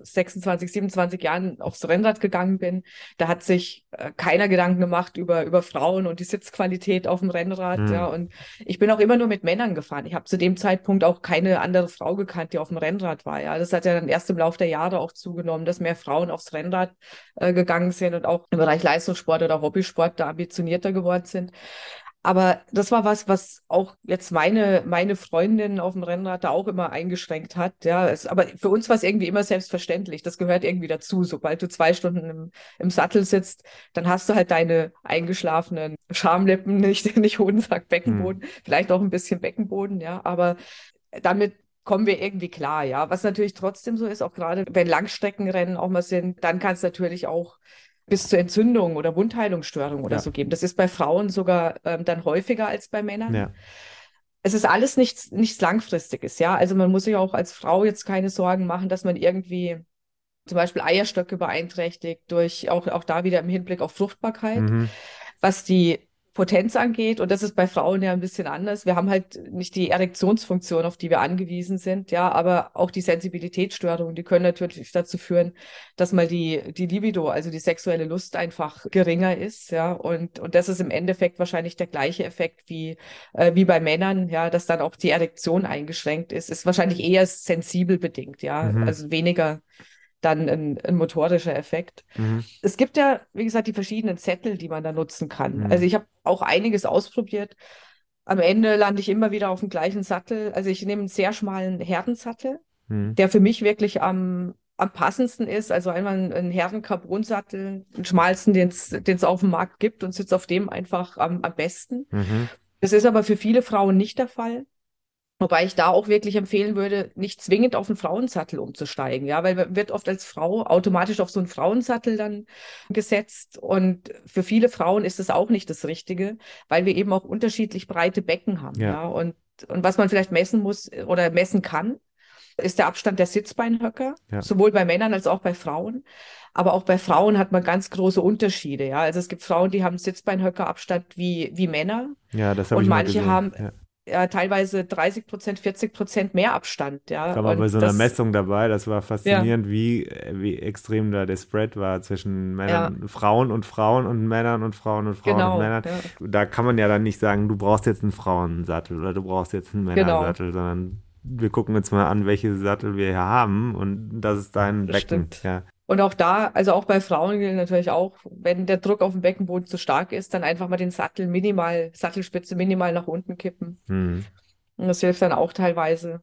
26, 27 Jahren aufs Rennrad gegangen bin, da hat sich äh, keiner Gedanken gemacht über, über Frauen und die Sitzqualität auf dem Rennrad. Mhm. Ja, und ich bin auch immer nur mit Männern gefahren. Ich habe zu dem Zeitpunkt auch keine andere Frau gekannt, die auf dem Rennrad war. Ja, das hat ja dann erst im Laufe der Jahre auch zugenommen, dass mehr Frauen aufs Rennrad äh, gegangen sind und auch im Bereich Leistungssport oder Hobbysport da ambitionierter geworden sind. Aber das war was, was auch jetzt meine, meine Freundin auf dem Rennrad da auch immer eingeschränkt hat. Ja, es, aber für uns war es irgendwie immer selbstverständlich. Das gehört irgendwie dazu. Sobald du zwei Stunden im, im Sattel sitzt, dann hast du halt deine eingeschlafenen Schamlippen, nicht, nicht Hodensack, Beckenboden, vielleicht auch ein bisschen Beckenboden, ja, aber damit kommen wir irgendwie klar, ja. Was natürlich trotzdem so ist, auch gerade wenn Langstreckenrennen auch mal sind, dann kann es natürlich auch bis zur Entzündung oder Wundheilungsstörung oder Ja. so geben. Das ist bei Frauen sogar ähm, dann häufiger als bei Männern. Ja. Es ist alles nichts, nichts Langfristiges, ja. Also man muss sich auch als Frau jetzt keine Sorgen machen, dass man irgendwie zum Beispiel Eierstöcke beeinträchtigt durch auch, auch da wieder im Hinblick auf Fruchtbarkeit Mhm. was die Potenz angeht. Und das ist bei Frauen ja ein bisschen anders. Wir haben halt nicht die Erektionsfunktion, auf die wir angewiesen sind, ja, aber auch die Sensibilitätsstörungen, die können natürlich dazu führen, dass mal die, die Libido, also die sexuelle Lust einfach geringer ist, ja. Und, und das ist im Endeffekt wahrscheinlich der gleiche Effekt wie, äh, wie bei Männern, ja, dass dann auch die Erektion eingeschränkt ist, ist wahrscheinlich eher sensibel bedingt, ja. Mhm. Also weniger dann ein, ein motorischer Effekt. Mhm. Es gibt ja, wie gesagt, die verschiedenen Zettel, die man da nutzen kann. Mhm. Also ich habe auch einiges ausprobiert. Am Ende lande ich immer wieder auf dem gleichen Sattel. Also ich nehme einen sehr schmalen Herdensattel, Mhm. der für mich wirklich am, am passendsten ist. Also einmal einen, einen Herden-Carbon-Sattel, den schmalsten, den es auf dem Markt gibt und sitzt auf dem einfach am, am besten. Mhm. Das ist aber für viele Frauen nicht der Fall. Wobei ich da auch wirklich empfehlen würde, nicht zwingend auf einen Frauensattel umzusteigen, ja, weil man wird oft als Frau automatisch auf so einen Frauensattel dann gesetzt und für viele Frauen ist es auch nicht das Richtige, weil wir eben auch unterschiedlich breite Becken haben, Ja. ja, und, und was man vielleicht messen muss oder messen kann, ist der Abstand der Sitzbeinhöcker, Ja. sowohl bei Männern als auch bei Frauen. Aber auch bei Frauen hat man ganz große Unterschiede, ja. Also es gibt Frauen, die haben Sitzbeinhöckerabstand wie, wie Männer. Ja, das habe Und ich mal manche gesehen. haben- Ja. Ja, teilweise 30 Prozent, 40 Prozent mehr Abstand. Ja. Ich war mal bei so einer das- Messung dabei, das war faszinierend, wie, wie extrem da der Spread war zwischen Männern, Frauen und Frauen und Männern und Frauen und Frauen Genau. und Männern. Ja. Da kann man ja dann nicht sagen, du brauchst jetzt einen Frauensattel oder du brauchst jetzt einen Genau. Männersattel, sondern wir gucken uns mal an, welche Sattel wir hier haben und das ist dein Becken. stimmt. Ja. Und auch da, also auch bei Frauen gilt natürlich auch, wenn der Druck auf dem Beckenboden zu stark ist, dann einfach mal den Sattel minimal, Sattelspitze minimal nach unten kippen. Hm. Und das hilft dann auch teilweise.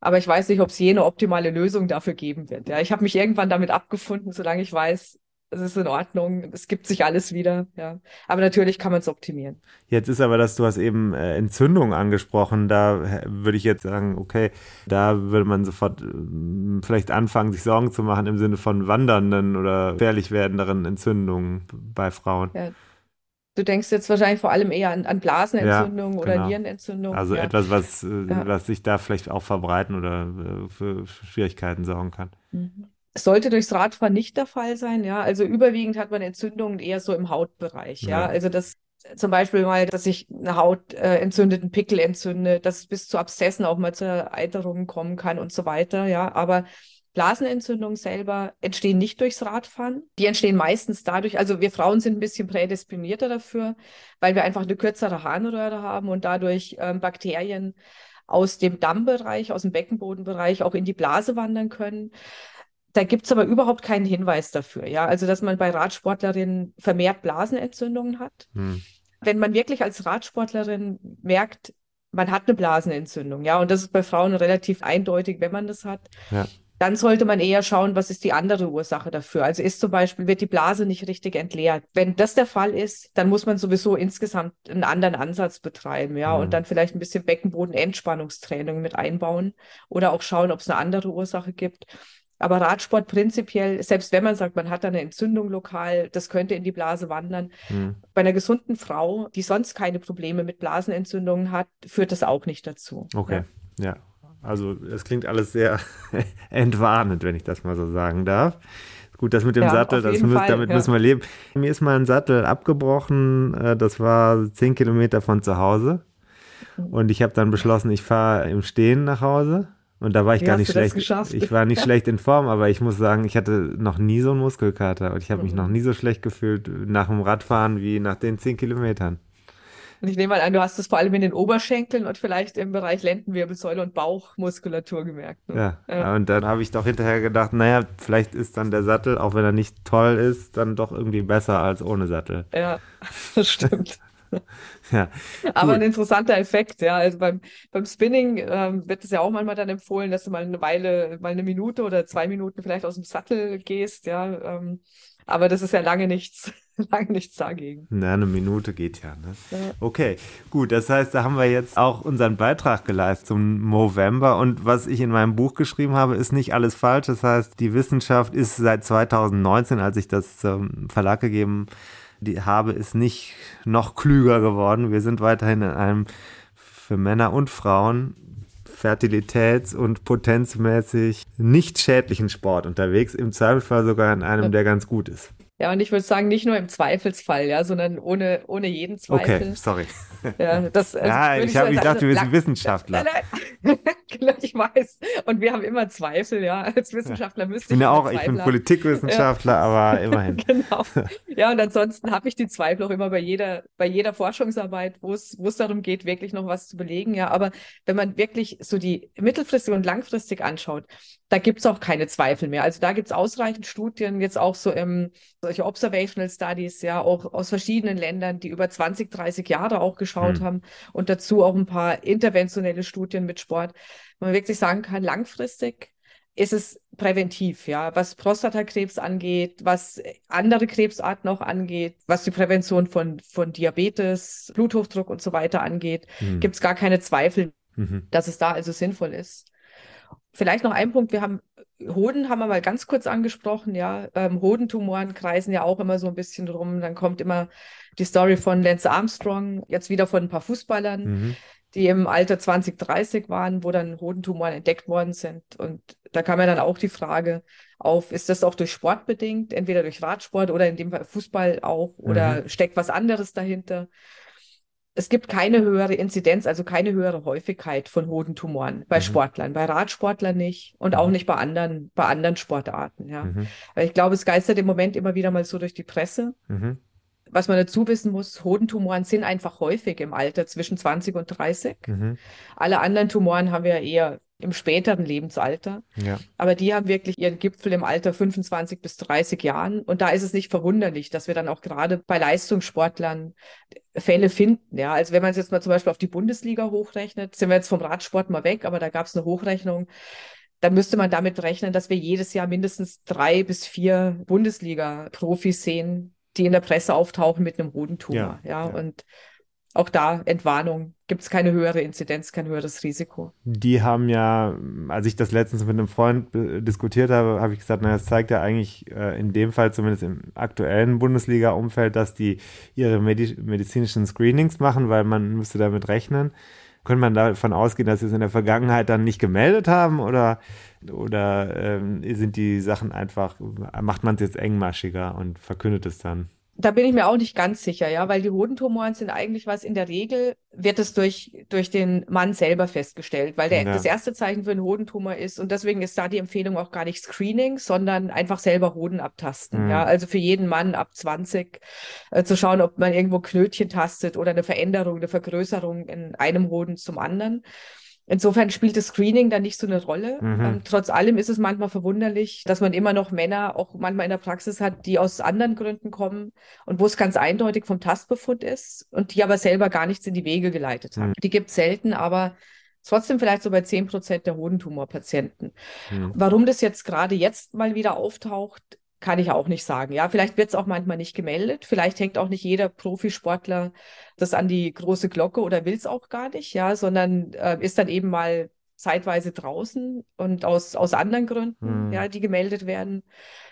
Aber ich weiß nicht, ob es je eine optimale Lösung dafür geben wird. Ja, ich habe mich irgendwann damit abgefunden, solange ich weiß, es ist in Ordnung, es gibt sich alles wieder. Ja, aber natürlich kann man es optimieren. Jetzt ist aber, dass du hast eben äh, Entzündung angesprochen, da würde ich jetzt sagen, okay, da würde man sofort ähm, vielleicht anfangen, sich Sorgen zu machen im Sinne von wandernden oder gefährlich werdenderen Entzündungen bei Frauen. Du denkst jetzt wahrscheinlich vor allem eher an, an Blasenentzündung Ja, oder genau. Nierenentzündung. Also ja. etwas, was, äh, Ja. was sich da vielleicht auch verbreiten oder äh, für Schwierigkeiten sorgen kann. Mhm. Es sollte durchs Radfahren nicht der Fall sein, ja. Also überwiegend hat man Entzündungen eher so im Hautbereich, ja. Ja. Also das zum Beispiel mal, dass sich eine Haut äh, entzündet, ein Pickel entzündet, dass es bis zu Abszessen auch mal zu Eiterungen kommen kann und so weiter, ja. Aber Blasenentzündungen selber entstehen nicht durchs Radfahren. Die entstehen meistens dadurch, also wir Frauen sind ein bisschen prädisponierter dafür, weil wir einfach eine kürzere Harnröhre haben und dadurch ähm, Bakterien aus dem Dammbereich, aus dem Beckenbodenbereich auch in die Blase wandern können. Da gibt es aber überhaupt keinen Hinweis dafür, ja. Also, dass man bei Radsportlerinnen vermehrt Blasenentzündungen hat. Hm. Wenn man wirklich als Radsportlerin merkt, man hat eine Blasenentzündung, ja, und das ist bei Frauen relativ eindeutig, wenn man das hat, Ja. dann sollte man eher schauen, was ist die andere Ursache dafür. Also ist zum Beispiel, wird die Blase nicht richtig entleert. Wenn das der Fall ist, dann muss man sowieso insgesamt einen anderen Ansatz betreiben, ja, Mhm. und dann vielleicht ein bisschen Beckenboden-Entspannungstraining mit einbauen oder auch schauen, ob es eine andere Ursache gibt. Aber Radsport prinzipiell, selbst wenn man sagt, man hat da eine Entzündung lokal, das könnte in die Blase wandern. Hm. Bei einer gesunden Frau, die sonst keine Probleme mit Blasenentzündungen hat, führt das auch nicht dazu. Okay, ja. Also es klingt alles sehr entwarnend, wenn ich das mal so sagen darf. Gut, das mit dem Ja, Sattel, müssen, Fall, damit ja. müssen wir leben. Mir ist mal ein Sattel abgebrochen, äh, das war zehn Kilometer von zu Hause. Mhm. Und ich habe dann beschlossen, ich fahre im Stehen nach Hause. Und da war ich Wie gar nicht schlecht. Ich war nicht schlecht in Form, aber ich muss sagen, ich hatte noch nie so einen Muskelkater. Und ich habe mich Mhm. noch nie so schlecht gefühlt nach dem Radfahren wie nach den zehn Kilometern. Und ich nehme mal an, du hast es vor allem in den Oberschenkeln und vielleicht im Bereich Lendenwirbelsäule und Bauchmuskulatur gemerkt. Ne? Ja, Ja. und dann habe ich doch hinterher gedacht, naja, vielleicht ist dann der Sattel, auch wenn er nicht toll ist, dann doch irgendwie besser als ohne Sattel. Ja, das stimmt. Ja, Aber Cool. ein interessanter Effekt, ja. Also beim, beim Spinning ähm, wird es ja auch manchmal dann empfohlen, dass du mal eine Weile, mal eine Minute oder zwei Minuten vielleicht aus dem Sattel gehst, ja. Ähm, aber das ist ja lange nichts, lange nichts dagegen. na, eine Minute geht ja. Ne? Ja. Okay, gut, das heißt, da haben wir jetzt auch unseren Beitrag geleistet zum Movember. Und was ich in meinem Buch geschrieben habe, ist nicht alles falsch. Das heißt, die Wissenschaft ist seit 2019, als ich das zum Verlag gegeben die habe, ist nicht noch klüger geworden. Wir sind weiterhin in einem für Männer und Frauen fertilitäts- und potenzmäßig nicht schädlichen Sport unterwegs, im Zweifelsfall sogar in einem, der ganz gut ist. Ja, und ich würde sagen, nicht nur im Zweifelsfall, ja, sondern ohne, ohne jeden Okay, Zweifel. sorry. Ja, das, also Ja, ich, ich als- dachte, wir sind Wissenschaftler. Nein, nein. Genau, ich weiß. Und wir haben immer Zweifel, ja. Als Wissenschaftler müsste Ich bin ja auch, ich bin. Politikwissenschaftler, aber immerhin. Genau. Ja, und ansonsten habe ich die Zweifel auch immer bei jeder, bei jeder Forschungsarbeit, wo es, wo es darum geht, wirklich noch was zu belegen. Ja, aber wenn man wirklich so die mittelfristig und langfristig anschaut, da gibt es auch keine Zweifel mehr. Also da gibt es ausreichend Studien, jetzt auch so im, solche Observational Studies, ja, auch aus verschiedenen Ländern, die über 20, 30 Jahre auch geschaut Hm. haben und dazu auch ein paar interventionelle Studien mit Sport, wo man wirklich sagen kann, langfristig ist es präventiv, ja, was Prostatakrebs angeht, was andere Krebsarten auch angeht, was die Prävention von, von Diabetes, Bluthochdruck und so weiter angeht, Hm. gibt es gar keine Zweifel, Mhm. dass es da also sinnvoll ist. Vielleicht noch ein Punkt, wir haben Hoden haben wir mal ganz kurz angesprochen, ja. Ähm, Hodentumoren kreisen ja auch immer so ein bisschen rum. Dann kommt immer die Story von Lance Armstrong, jetzt wieder von ein paar Fußballern Mhm. die im Alter 20, 30 waren, wo dann Hodentumoren entdeckt worden sind. Und da kam ja dann auch die Frage auf, ist das auch durch Sport bedingt, entweder durch Radsport oder in dem Fall Fußball auch, oder steckt was anderes dahinter? Es gibt keine höhere Inzidenz, also keine höhere Häufigkeit von Hodentumoren bei mhm. Sportlern, bei Radsportlern nicht und mhm. auch nicht bei anderen, bei anderen Sportarten. Ja. Mhm. Weil ich glaube, es geistert im Moment immer wieder mal so durch die Presse. Mhm. Was man dazu wissen muss, Hodentumoren sind einfach häufig im Alter zwischen 20 und 30. Mhm. Alle anderen Tumoren haben wir eher im späteren Lebensalter. Ja. Aber die haben wirklich ihren Gipfel im Alter 25 bis 30 Jahren. Und da ist es nicht verwunderlich, dass wir dann auch gerade bei Leistungssportlern Fälle finden. Ja, also wenn man es jetzt mal zum Beispiel auf die Bundesliga hochrechnet, sind wir jetzt vom Radsport mal weg, aber da gab es eine Hochrechnung. Dann müsste man damit rechnen, dass wir jedes Jahr mindestens drei bis vier Bundesliga-Profis sehen, die in der Presse auftauchen mit einem Hodentumor. Ja, ja, ja. und auch da Entwarnung, gibt es keine höhere Inzidenz, kein höheres Risiko. Die haben ja, als ich das letztens mit einem Freund diskutiert habe, habe ich gesagt, naja, es zeigt ja eigentlich äh, in dem Fall zumindest im aktuellen Bundesliga-Umfeld, dass die ihre Medi medizinischen Screenings machen, weil man müsste damit rechnen. Könnte man davon ausgehen, dass sie es in der Vergangenheit dann nicht gemeldet haben oder, oder ähm, sind die Sachen einfach, macht man es jetzt engmaschiger und verkündet es dann? Da bin ich mir auch nicht ganz sicher, ja, weil die Hodentumoren sind eigentlich was in der Regel wird es durch, durch den Mann selber festgestellt, weil der, ja. das erste Zeichen für einen Hodentumor ist und deswegen ist da die Empfehlung auch gar nicht Screening, sondern einfach selber Hoden abtasten, mhm. ja, also für jeden Mann ab 20 äh, zu schauen, ob man irgendwo Knötchen tastet oder eine Veränderung, eine Vergrößerung in einem Hoden zum anderen. Insofern spielt das Screening dann nicht so eine Rolle. Mhm. Ähm, trotz allem ist es manchmal verwunderlich, dass man immer noch Männer auch manchmal in der Praxis hat, die aus anderen Gründen kommen und wo es ganz eindeutig vom Tastbefund ist und die aber selber gar nichts in die Wege geleitet haben. Mhm. Die gibt es selten, aber trotzdem vielleicht so bei 10 Prozent der Hodentumorpatienten. Mhm. Warum das jetzt gerade jetzt mal wieder auftaucht, kann ich auch nicht sagen. Ja, vielleicht wird es auch manchmal nicht gemeldet. Vielleicht hängt auch nicht jeder Profisportler das an die große Glocke oder will es auch gar nicht, ja, sondern äh, ist dann eben mal zeitweise draußen und aus, aus anderen Gründen, mhm. ja, die gemeldet werden.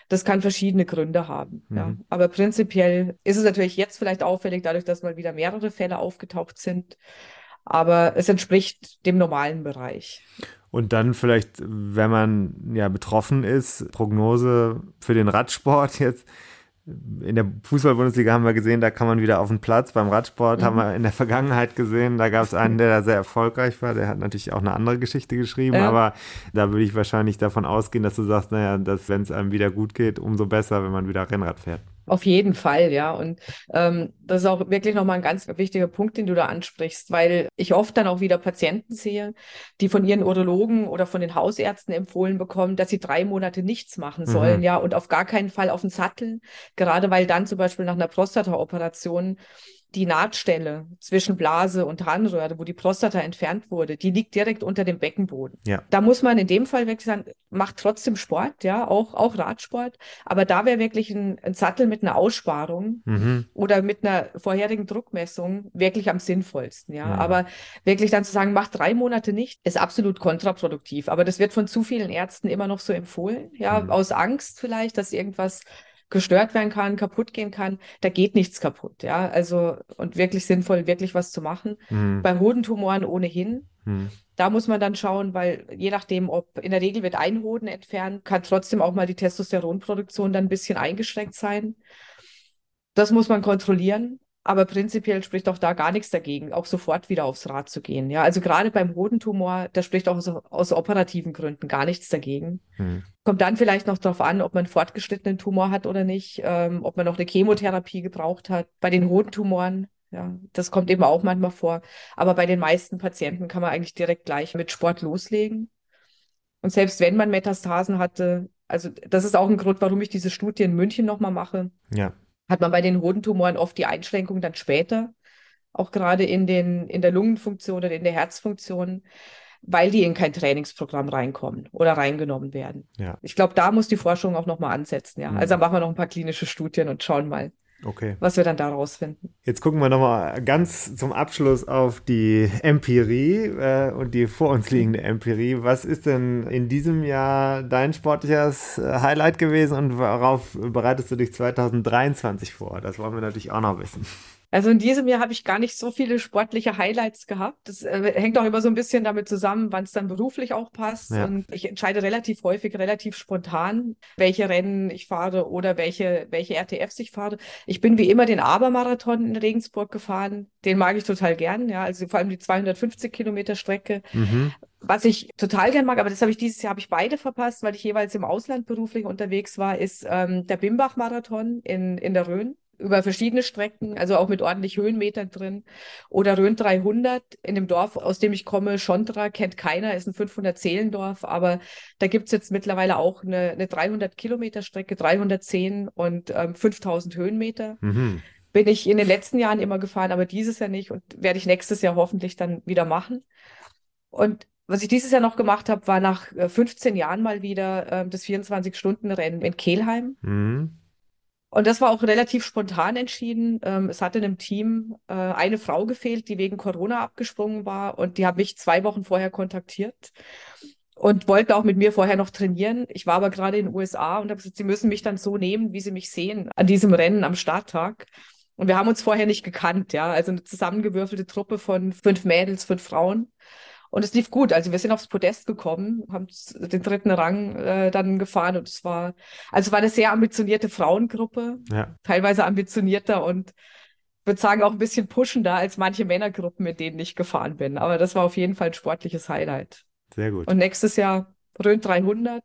Das kann verschiedene Gründe haben. Mhm. Ja. Aber prinzipiell ist es natürlich jetzt vielleicht auffällig, dadurch, dass mal wieder mehrere Fälle aufgetaucht sind. Aber es entspricht dem normalen Bereich. Und dann vielleicht, wenn man ja betroffen ist, Prognose für den Radsport jetzt. In der Fußball-Bundesliga haben wir gesehen, da kann man wieder auf den Platz. Beim Radsport mhm. haben wir in der Vergangenheit gesehen, da gab es einen, der da sehr erfolgreich war. Der hat natürlich auch eine andere Geschichte geschrieben, ja. aber da würde ich wahrscheinlich davon ausgehen, dass du sagst, naja, dass wenn es einem wieder gut geht, umso besser, wenn man wieder Rennrad fährt. Auf jeden Fall, ja. Und ähm, das ist auch wirklich nochmal ein ganz wichtiger Punkt, den du da ansprichst, weil ich oft dann auch wieder Patienten sehe, die von ihren Urologen oder von den Hausärzten empfohlen bekommen, dass sie drei Monate nichts machen sollen, mhm. ja, und auf gar keinen Fall auf den Sattel, gerade weil dann zum Beispiel nach einer Prostata-Operation die Nahtstelle zwischen Blase und Harnröhre, wo die Prostata entfernt wurde, die liegt direkt unter dem Beckenboden. Ja. Da muss man in dem Fall wirklich sagen, macht trotzdem Sport, ja, auch, auch Radsport. Aber da wäre wirklich ein, ein, Sattel mit einer Aussparung mhm. oder mit einer vorherigen Druckmessung wirklich am sinnvollsten, ja. Mhm. Aber wirklich dann zu sagen, macht drei Monate nicht, ist absolut kontraproduktiv. Aber das wird von zu vielen Ärzten immer noch so empfohlen, ja, mhm. aus Angst vielleicht, dass irgendwas gestört werden kann, kaputt gehen kann, da geht nichts kaputt, ja. Also und wirklich sinnvoll, wirklich was zu machen. Mhm. Bei Hodentumoren ohnehin. Mhm. Da muss man dann schauen, weil je nachdem, ob in der Regel wird ein Hoden entfernt, kann trotzdem auch mal die Testosteronproduktion dann ein bisschen eingeschränkt sein. Das muss man kontrollieren. Aber prinzipiell spricht auch da gar nichts dagegen, auch sofort wieder aufs Rad zu gehen. Ja, also gerade beim Hodentumor, da spricht auch aus, aus operativen Gründen gar nichts dagegen. Hm. Kommt dann vielleicht noch darauf an, ob man fortgeschrittenen Tumor hat oder nicht, ähm, ob man noch eine Chemotherapie gebraucht hat. Bei den Hodentumoren, ja, das kommt eben auch manchmal vor. Aber bei den meisten Patienten kann man eigentlich direkt gleich mit Sport loslegen. Und selbst wenn man Metastasen hatte, also das ist auch ein Grund, warum ich diese Studie in München nochmal mache. Ja hat man bei den Hodentumoren oft die Einschränkung dann später, auch gerade in, den, in der Lungenfunktion oder in der Herzfunktion, weil die in kein Trainingsprogramm reinkommen oder reingenommen werden. Ja. Ich glaube, da muss die Forschung auch nochmal ansetzen. Ja. Mhm. Also machen wir noch ein paar klinische Studien und schauen mal, Okay. Was wir dann da rausfinden. Jetzt gucken wir nochmal ganz zum Abschluss auf die Empirie äh, und die vor uns liegende Empirie. Was ist denn in diesem Jahr dein sportliches äh, Highlight gewesen und worauf bereitest du dich 2023 vor? Das wollen wir natürlich auch noch wissen. Also in diesem Jahr habe ich gar nicht so viele sportliche Highlights gehabt. Das äh, hängt auch immer so ein bisschen damit zusammen, wann es dann beruflich auch passt. Ja. Und ich entscheide relativ häufig, relativ spontan, welche Rennen ich fahre oder welche, welche RTFs ich fahre. Ich bin wie immer den Abermarathon in Regensburg gefahren. Den mag ich total gern. Ja, also vor allem die 250 Kilometer Strecke. Mhm. Was ich total gern mag, aber das habe ich dieses Jahr habe ich beide verpasst, weil ich jeweils im Ausland beruflich unterwegs war, ist ähm, der Bimbach-Marathon in, in der Rhön über verschiedene Strecken, also auch mit ordentlich Höhenmetern drin. Oder Rhön 300 in dem Dorf, aus dem ich komme, Schondra, kennt keiner, ist ein 500-Seelendorf, aber da gibt's jetzt mittlerweile auch eine, eine 300-Kilometer-Strecke, 310 und ähm, 5000 Höhenmeter. Mhm. Bin ich in den letzten Jahren immer gefahren, aber dieses Jahr nicht und werde ich nächstes Jahr hoffentlich dann wieder machen. Und was ich dieses Jahr noch gemacht habe, war nach äh, 15 Jahren mal wieder ähm, das 24-Stunden-Rennen in Kelheim. Mhm. Und das war auch relativ spontan entschieden. Ähm, es hatte in einem Team äh, eine Frau gefehlt, die wegen Corona abgesprungen war. Und die hat mich zwei Wochen vorher kontaktiert und wollte auch mit mir vorher noch trainieren. Ich war aber gerade in den USA und habe gesagt, sie müssen mich dann so nehmen, wie sie mich sehen an diesem Rennen am Starttag. Und wir haben uns vorher nicht gekannt, ja. Also eine zusammengewürfelte Truppe von fünf Mädels, fünf Frauen. Und es lief gut. Also wir sind aufs Podest gekommen, haben den dritten Rang äh, dann gefahren und es war, also es war eine sehr ambitionierte Frauengruppe, Ja. teilweise ambitionierter und würde sagen auch ein bisschen pushender als manche Männergruppen, mit denen ich gefahren bin. Aber das war auf jeden Fall ein sportliches Highlight. Sehr gut. Und nächstes Jahr Rhön 300.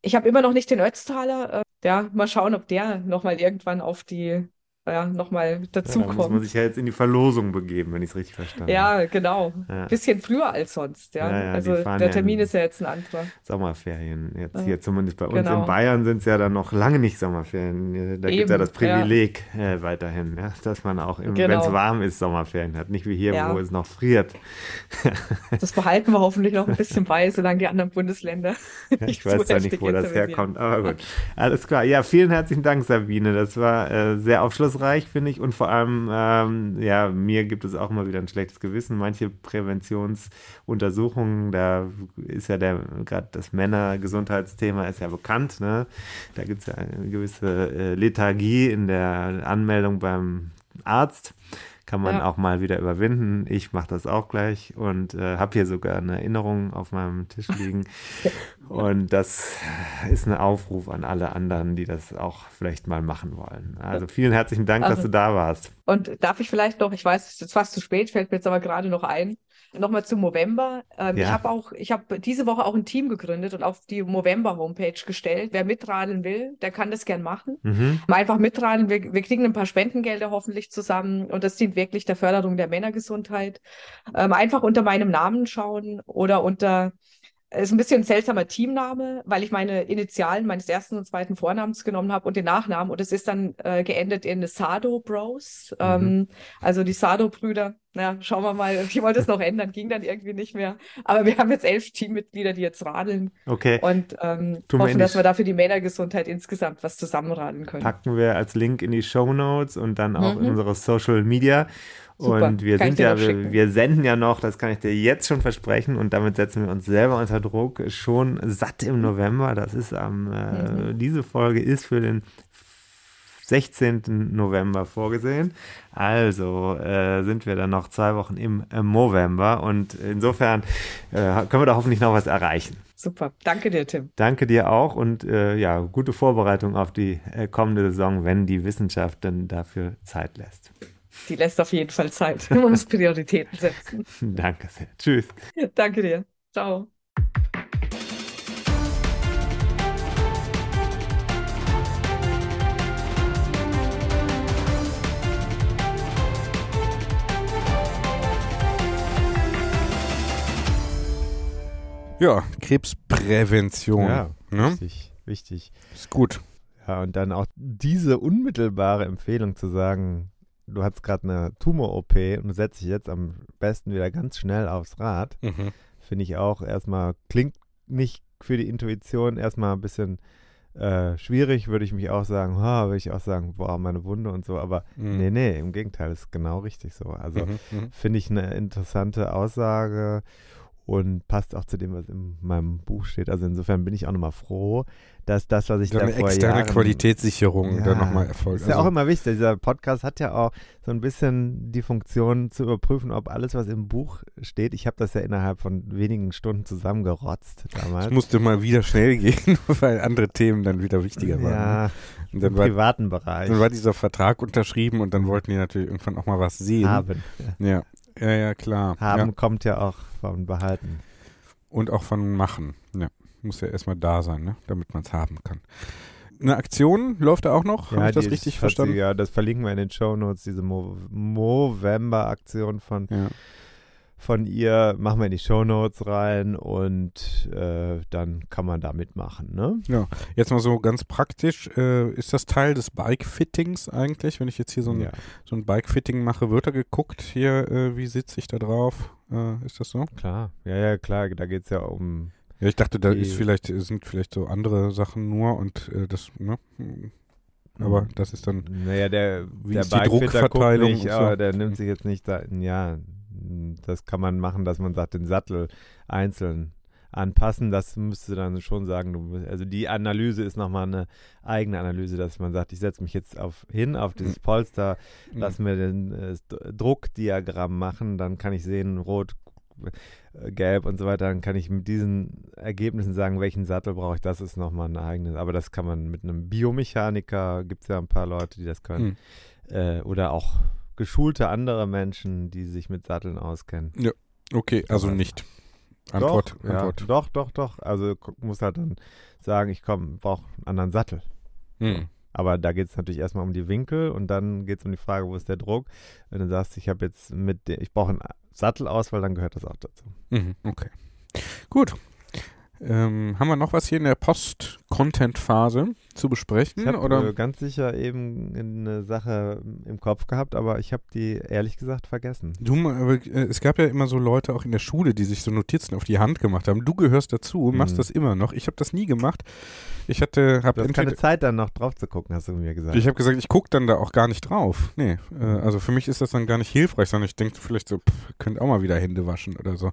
Ich habe immer noch nicht den Ötztaler. Äh, ja, mal schauen, ob der nochmal irgendwann auf die, ja, nochmal ja, da muss man dazukommt. sich ja jetzt in die Verlosung begeben, wenn ich es richtig verstanden habe. Ja, genau. Ja. Bisschen früher als sonst, ja. Ja, Also der Termin in- ist ja jetzt ein anderer. Sommerferien. Jetzt hier zumindest bei uns Genau. in Bayern sind es ja dann noch lange nicht Sommerferien. Da gibt es ja das Privileg äh, weiterhin, ja, dass man auch, wenn es Genau. warm ist, Sommerferien hat. Nicht wie hier, wo es noch friert. Das behalten wir hoffentlich noch ein bisschen bei, solange die anderen Bundesländer ich weiß zwar nicht, wo das herkommt, aber gut. Alles klar. Ja, vielen herzlichen Dank, Sabine. Das war äh, sehr aufschlussreich, finde ich. Und vor allem, ähm, ja, mir gibt es auch mal wieder ein schlechtes Gewissen. Manche Präventionsuntersuchungen, da ist ja gerade das Männergesundheitsthema ist ja bekannt. Ne? Da gibt es ja eine gewisse äh, Lethargie in der Anmeldung beim Arzt. Kann man Ja. auch mal wieder überwinden. Ich mache das auch gleich und äh, habe hier sogar eine Erinnerung auf meinem Tisch liegen. Und das ist ein Aufruf an alle anderen, die das auch vielleicht mal machen wollen. Also vielen herzlichen Dank, dass Also- du da warst. Und darf ich vielleicht noch, ich weiß, es ist jetzt fast zu spät, fällt mir jetzt aber gerade noch ein, nochmal zum Movember. Ähm, Ja. Ich habe auch, ich habe diese Woche auch ein Team gegründet und auf die Movember-Homepage gestellt. Wer mitradeln will, der kann das gern machen. Mhm. Mal einfach mitradeln. Wir, wir kriegen ein paar Spendengelder hoffentlich zusammen und das dient wirklich der Förderung der Männergesundheit. Ähm, einfach unter meinem Namen schauen oder unter ist ein bisschen ein seltsamer Teamname, weil ich meine Initialen meines ersten und zweiten Vornamens genommen habe und den Nachnamen. Und es ist dann äh, geendet in Sado Bros. Ähm, also die Sado-Brüder. Ja, schauen wir mal. Ich wollte es noch ändern, ging dann irgendwie nicht mehr. Aber wir haben jetzt elf Teammitglieder, die jetzt radeln Okay, und ähm, in hoffen, dass wir da für die Männergesundheit insgesamt was zusammenradeln können. packen wir als Link in die Show Notes und dann auch in Mhm. unsere Social Media. Super, Und wir sind ja, wir, wir senden ja noch, das kann ich dir jetzt schon versprechen und damit setzen wir uns selber unter Druck, schon satt im November. Das ist am, äh, Mhm. diese Folge ist für den 16. November vorgesehen. Also äh, sind wir dann noch zwei Wochen im äh, November und insofern äh, können wir da hoffentlich noch was erreichen. Super. Danke dir, Tim. Danke dir auch und äh, ja, gute Vorbereitung auf die äh, kommende Saison, wenn die Wissenschaft dann dafür Zeit lässt. Die lässt auf jeden Fall Zeit. Man muss Prioritäten setzen. Danke sehr. Tschüss. Danke dir. Ciao. Ja, Krebsprävention. Ja, ne? wichtig, wichtig. Ist gut. Ja, und dann auch diese unmittelbare Empfehlung zu sagen, du hast gerade eine Tumor-OP und du setzt dich jetzt am besten wieder ganz schnell aufs Rad, Mhm. finde ich auch erstmal, klingt nicht für die Intuition erstmal ein bisschen äh, schwierig, würde ich mich auch sagen, ha, würde ich auch sagen, boah, meine Wunde und so, aber Mhm. nee, nee, im Gegenteil, ist genau richtig so. Also Mhm. Mhm. finde ich eine interessante Aussage und passt auch zu dem, was in meinem Buch steht. Also insofern bin ich auch nochmal froh, dass das, was ich da eine externe Jahren, Qualitätssicherung dann nochmal erfolgt. Ist ja Also- auch immer wichtig. Dieser Podcast hat ja auch so ein bisschen die Funktion zu überprüfen, ob alles, was im Buch steht, ich habe das ja innerhalb von wenigen Stunden zusammengerotzt damals. Es musste mal wieder schnell gehen, weil andere Themen dann wieder wichtiger waren. ja, Und im dann war, privaten Bereich dann war dieser Vertrag unterschrieben und dann wollten die natürlich irgendwann auch mal was sehen. haben. Ja. Ja, ja, ja klar. Haben Ja. kommt ja auch vom Behalten. Und auch von Machen. Ja, muss ja erstmal da sein, ne? damit man es haben kann. Eine Aktion läuft da auch noch? Habe ich das richtig ist- verstanden? Sie, ja, das verlinken wir in den Show Notes, diese Mo Movember-Aktion von, Ja. Von ihr. Machen wir in die Show Notes rein und äh, dann kann man da mitmachen. Ne? Jetzt mal so ganz praktisch, äh, ist das Teil des Bike-Fittings eigentlich? Wenn ich jetzt hier so ein, ja, so ein Bike-Fitting mache, wird da geguckt, hier, äh, wie sitze ich da drauf? Äh, ist das so? klar. Ja, ja, klar. Da geht es ja um. Ja, ich dachte, da ist vielleicht, sind vielleicht so andere Sachen nur und äh, das, ne? Hm. Aber das ist dann, Naja, der, Wie der ist die Druckverteilung nicht, so? der nimmt sich jetzt nicht da. Ja, das kann man machen, dass man sagt, den Sattel einzeln anpassen. Das müsste dann schon sagen, du, also die Analyse ist nochmal eine eigene Analyse, dass man sagt, ich setze mich jetzt auf, hin auf dieses Polster, lass mir den äh, Druckdiagramm machen, dann kann ich sehen, rot, äh, gelb und so weiter, dann kann ich mit diesen Ergebnissen sagen, welchen Sattel brauche ich, das ist nochmal ein eigenes, aber das kann man mit einem Biomechaniker, gibt es ja ein paar Leute, die das können, äh, oder auch geschulte andere Menschen, die sich mit Satteln auskennen. okay, also nicht. Antwort, doch, ja, Antwort. doch, doch, doch, also muss halt dann sagen, ich komm, brauche einen anderen Sattel. Hm. Aber da geht es natürlich erstmal um die Winkel und dann geht es um die Frage, wo ist der Druck. Wenn du sagst, ich habe jetzt mit, ich brauche einen Sattelauswahl, dann gehört das auch dazu. Mhm, okay. Gut. Ähm, haben wir noch was hier in der Post-Content-Phase zu besprechen? Ich habe oder? äh, ganz sicher eben eine Sache im Kopf gehabt, aber ich habe die ehrlich gesagt vergessen. Du, aber, äh, es gab ja immer so Leute auch in der Schule, die sich so Notizen auf die Hand gemacht haben. Du gehörst dazu, machst Mhm. das immer noch. Ich habe das nie gemacht. Ich hatte, habe Du hast entweder, keine Zeit dann noch drauf zu gucken, hast du mir gesagt. ich habe gesagt, ich gucke dann da auch gar nicht drauf. Nee, äh, also für mich ist das dann gar nicht hilfreich, sondern ich denke vielleicht so, pff, könnt auch mal wieder Hände waschen oder so.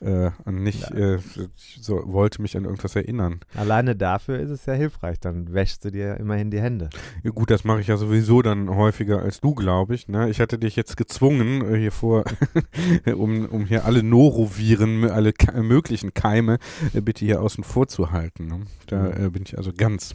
Äh, und nicht, äh, ich so wollte mich an irgendwas erinnern. Alleine dafür ist es ja hilfreich, dann wäschst du dir immerhin die Hände. Ja, gut, das mache ich ja sowieso dann häufiger als du, glaube ich. Ne? Ich hatte dich jetzt gezwungen, äh, hier vor, um, um hier alle Noroviren, alle ke möglichen Keime äh, bitte hier außen vor zu halten. Ne? Da äh, bin ich also ganz.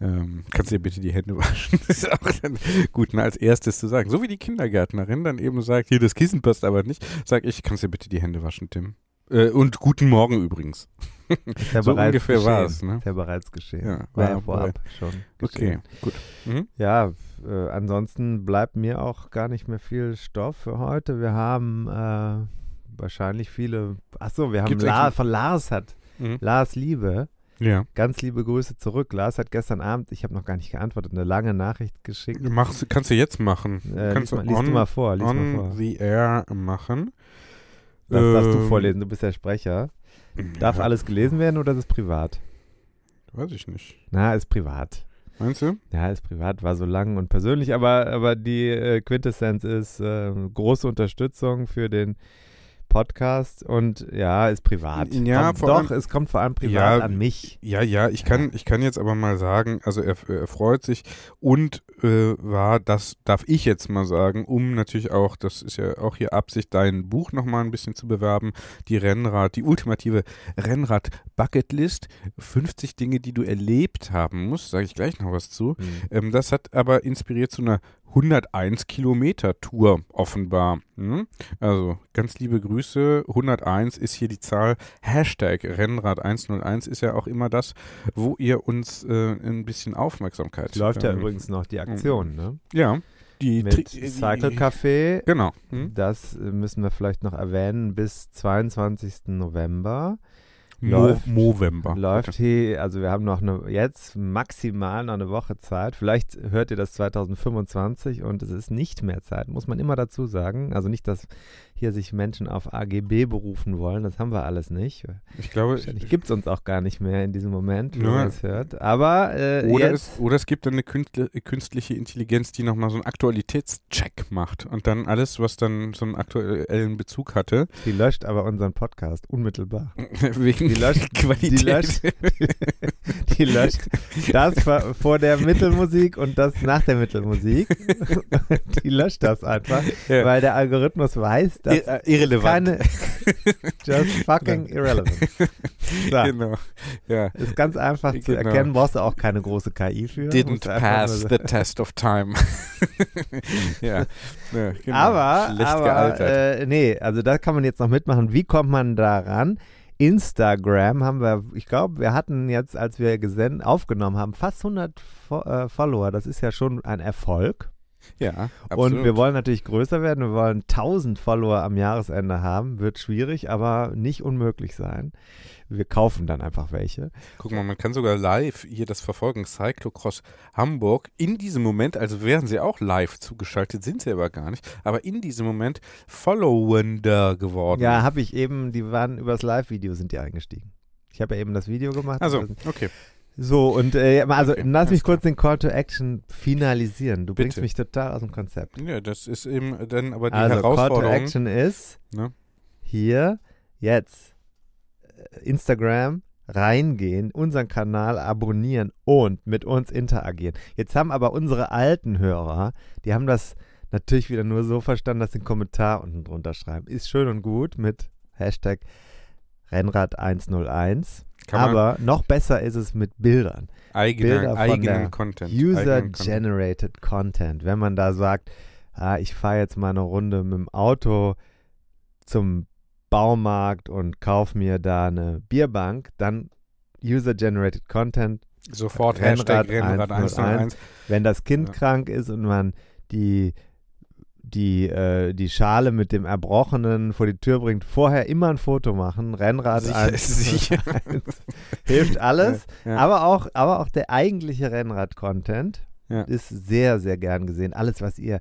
Ähm, kannst du dir bitte die Hände waschen? Das ist auch dann gut, ne, als erstes zu sagen. So wie die Kindergärtnerin dann eben sagt, hier, das Kissen passt aber nicht, sag ich, kannst du dir bitte die Hände waschen, Tim. Äh, und guten Morgen übrigens. Ist ja So bereits ungefähr geschehen. war's, ne? Ist ja bereits geschehen. Ja, war ja war- vorab schon geschehen. Okay, gut. Mhm. Ja, äh, ansonsten bleibt mir auch gar nicht mehr viel Stoff für heute. Wir haben äh, wahrscheinlich viele. Achso, wir haben La von Lars hat. Mhm. Lars Liebe. Ja. Ganz liebe Grüße zurück. Lars hat gestern Abend, ich habe noch gar nicht geantwortet, eine lange Nachricht geschickt. Machst, du- kannst du jetzt machen. Äh, kannst lies, mal, lies du mal vor, lies on mal vor. the air machen. Das darfst du Ähm, vorlesen, du bist der Sprecher. Darf ja, alles gelesen werden oder ist es privat? Weiß ich nicht. Na, ist privat. Meinst du? Ja, ist privat, war so lang und persönlich, aber, aber die äh, Quintessenz ist äh, große Unterstützung für den Podcast und ja, ist privat. Ja, kommt, vor doch, allem- es kommt vor allem privat Ja, an mich. Ja, ja, ich kann, ich kann jetzt aber mal sagen, also er, er freut sich und äh, war, das darf ich jetzt mal sagen, um natürlich auch, das ist ja auch hier Absicht, dein Buch nochmal ein bisschen zu bewerben, die Rennrad, die ultimative Rennrad-Bucketlist, 50 Dinge, die du erlebt haben musst, sage ich gleich noch was zu. Ähm, das hat aber inspiriert zu einer 101 Kilometer Tour offenbar. Hm? Also ganz liebe Grüße. 101 ist hier die Zahl. Hashtag Rennrad 101 ist ja auch immer das, wo ihr uns äh, ein bisschen Aufmerksamkeit. Läuft ja ähm, übrigens noch die Aktion, ne? Ja. Die Mit Tri- Cycle Café. Genau. Hm? Das äh, müssen wir vielleicht noch erwähnen. Bis 22. November Mo Läuft- Movember. läuft hier, also wir haben noch eine, jetzt maximal noch eine Woche Zeit. Vielleicht hört ihr das 2025 und es ist nicht mehr Zeit, muss man immer dazu sagen. Also nicht, dass hier sich Menschen auf AGB berufen wollen. Das haben wir alles nicht. Ich glaube, Wahrscheinlich gibt es uns auch gar nicht mehr in diesem Moment, wenn man es hört. Aber äh, Oder jetzt, es, oder es gibt dann eine künstli- künstliche Intelligenz, die nochmal so einen Aktualitätscheck macht und dann alles, was dann so einen aktuellen Bezug hatte, die löscht aber unseren Podcast unmittelbar. wegen Die löscht- Qualität. die löscht- Die löscht das vor, der Mittelmusik und das nach der Mittelmusik. Die löscht das einfach, Ja. weil der Algorithmus weiß, Ir- äh, irrelevant. just fucking irrelevant. So, Genau. Ja. ist ganz einfach zu Genau. erkennen, brauchst du auch keine große KI für. Didn't pass the test of time. ja. ja genau. Aber, Schlecht aber gealtert. äh, nee, also da kann man jetzt noch mitmachen. Wie kommt man da ran? Instagram haben wir, ich glaube, wir hatten jetzt, als wir aufgenommen haben, fast 100 Fo äh, Follower. Das ist ja schon ein Erfolg. ja, Und wir wollen natürlich größer werden. Wir wollen 1000 Follower am Jahresende haben. Wird schwierig, aber nicht unmöglich sein. Wir kaufen dann einfach welche. Guck mal, man kann sogar live hier das verfolgen. Cyclocross Hamburg. In diesem Moment, also wären sie auch live zugeschaltet, sind sie aber gar nicht. Aber in diesem Moment followender geworden. Ja, habe ich eben, die waren übers Live-Video sind die eingestiegen. Ich habe ja eben das Video gemacht. Also, okay. So, und äh, also Okay, lass mich kurz den Call to Action finalisieren. Du bringst Bitte. mich total aus dem Konzept. Ja, das ist eben dann aber die Also Call to Herausforderung. Action ist Ne? hier jetzt äh, Instagram reingehen, unseren Kanal abonnieren und mit uns interagieren. Jetzt haben aber unsere alten Hörer, die haben das natürlich wieder nur so verstanden, dass sie einen Kommentar unten drunter schreiben. Ist schön und gut mit Hashtag Rennrad101. Kann man Aber noch besser ist es mit Bildern. eigene, Bilder eigenen Content. eigenen Content. User-Generated Content. Wenn man da sagt, ah, ich fahre jetzt mal eine Runde mit dem Auto zum Baumarkt und kaufe mir da eine Bierbank, dann User-Generated Content. Sofort Rennrad Hashtag Rennrad 101. 101. Wenn das Kind Ja. krank ist und man die die, äh, die Schale mit dem Erbrochenen vor die Tür bringt, vorher immer ein Foto machen. Rennrad Sicher, 1, sicher. hilft alles. Ja, ja. Aber auch, aber auch der eigentliche Rennrad-Content Ja. ist sehr, sehr gern gesehen. Alles, was ihr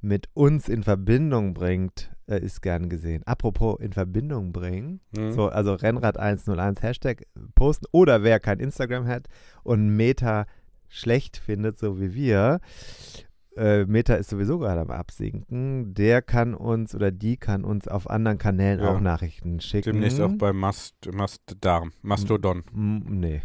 mit uns in Verbindung bringt, äh, ist gern gesehen. Apropos in Verbindung bringen, Mhm. so, also Rennrad 101 Hashtag posten oder wer kein Instagram hat und Meta schlecht findet, so wie wir, äh, Meta ist sowieso gerade am Absinken, der kann uns oder die kann uns auf anderen Kanälen Ja. auch Nachrichten schicken. Demnächst auch bei Mast, Mastdarm, Mastodon. M nee.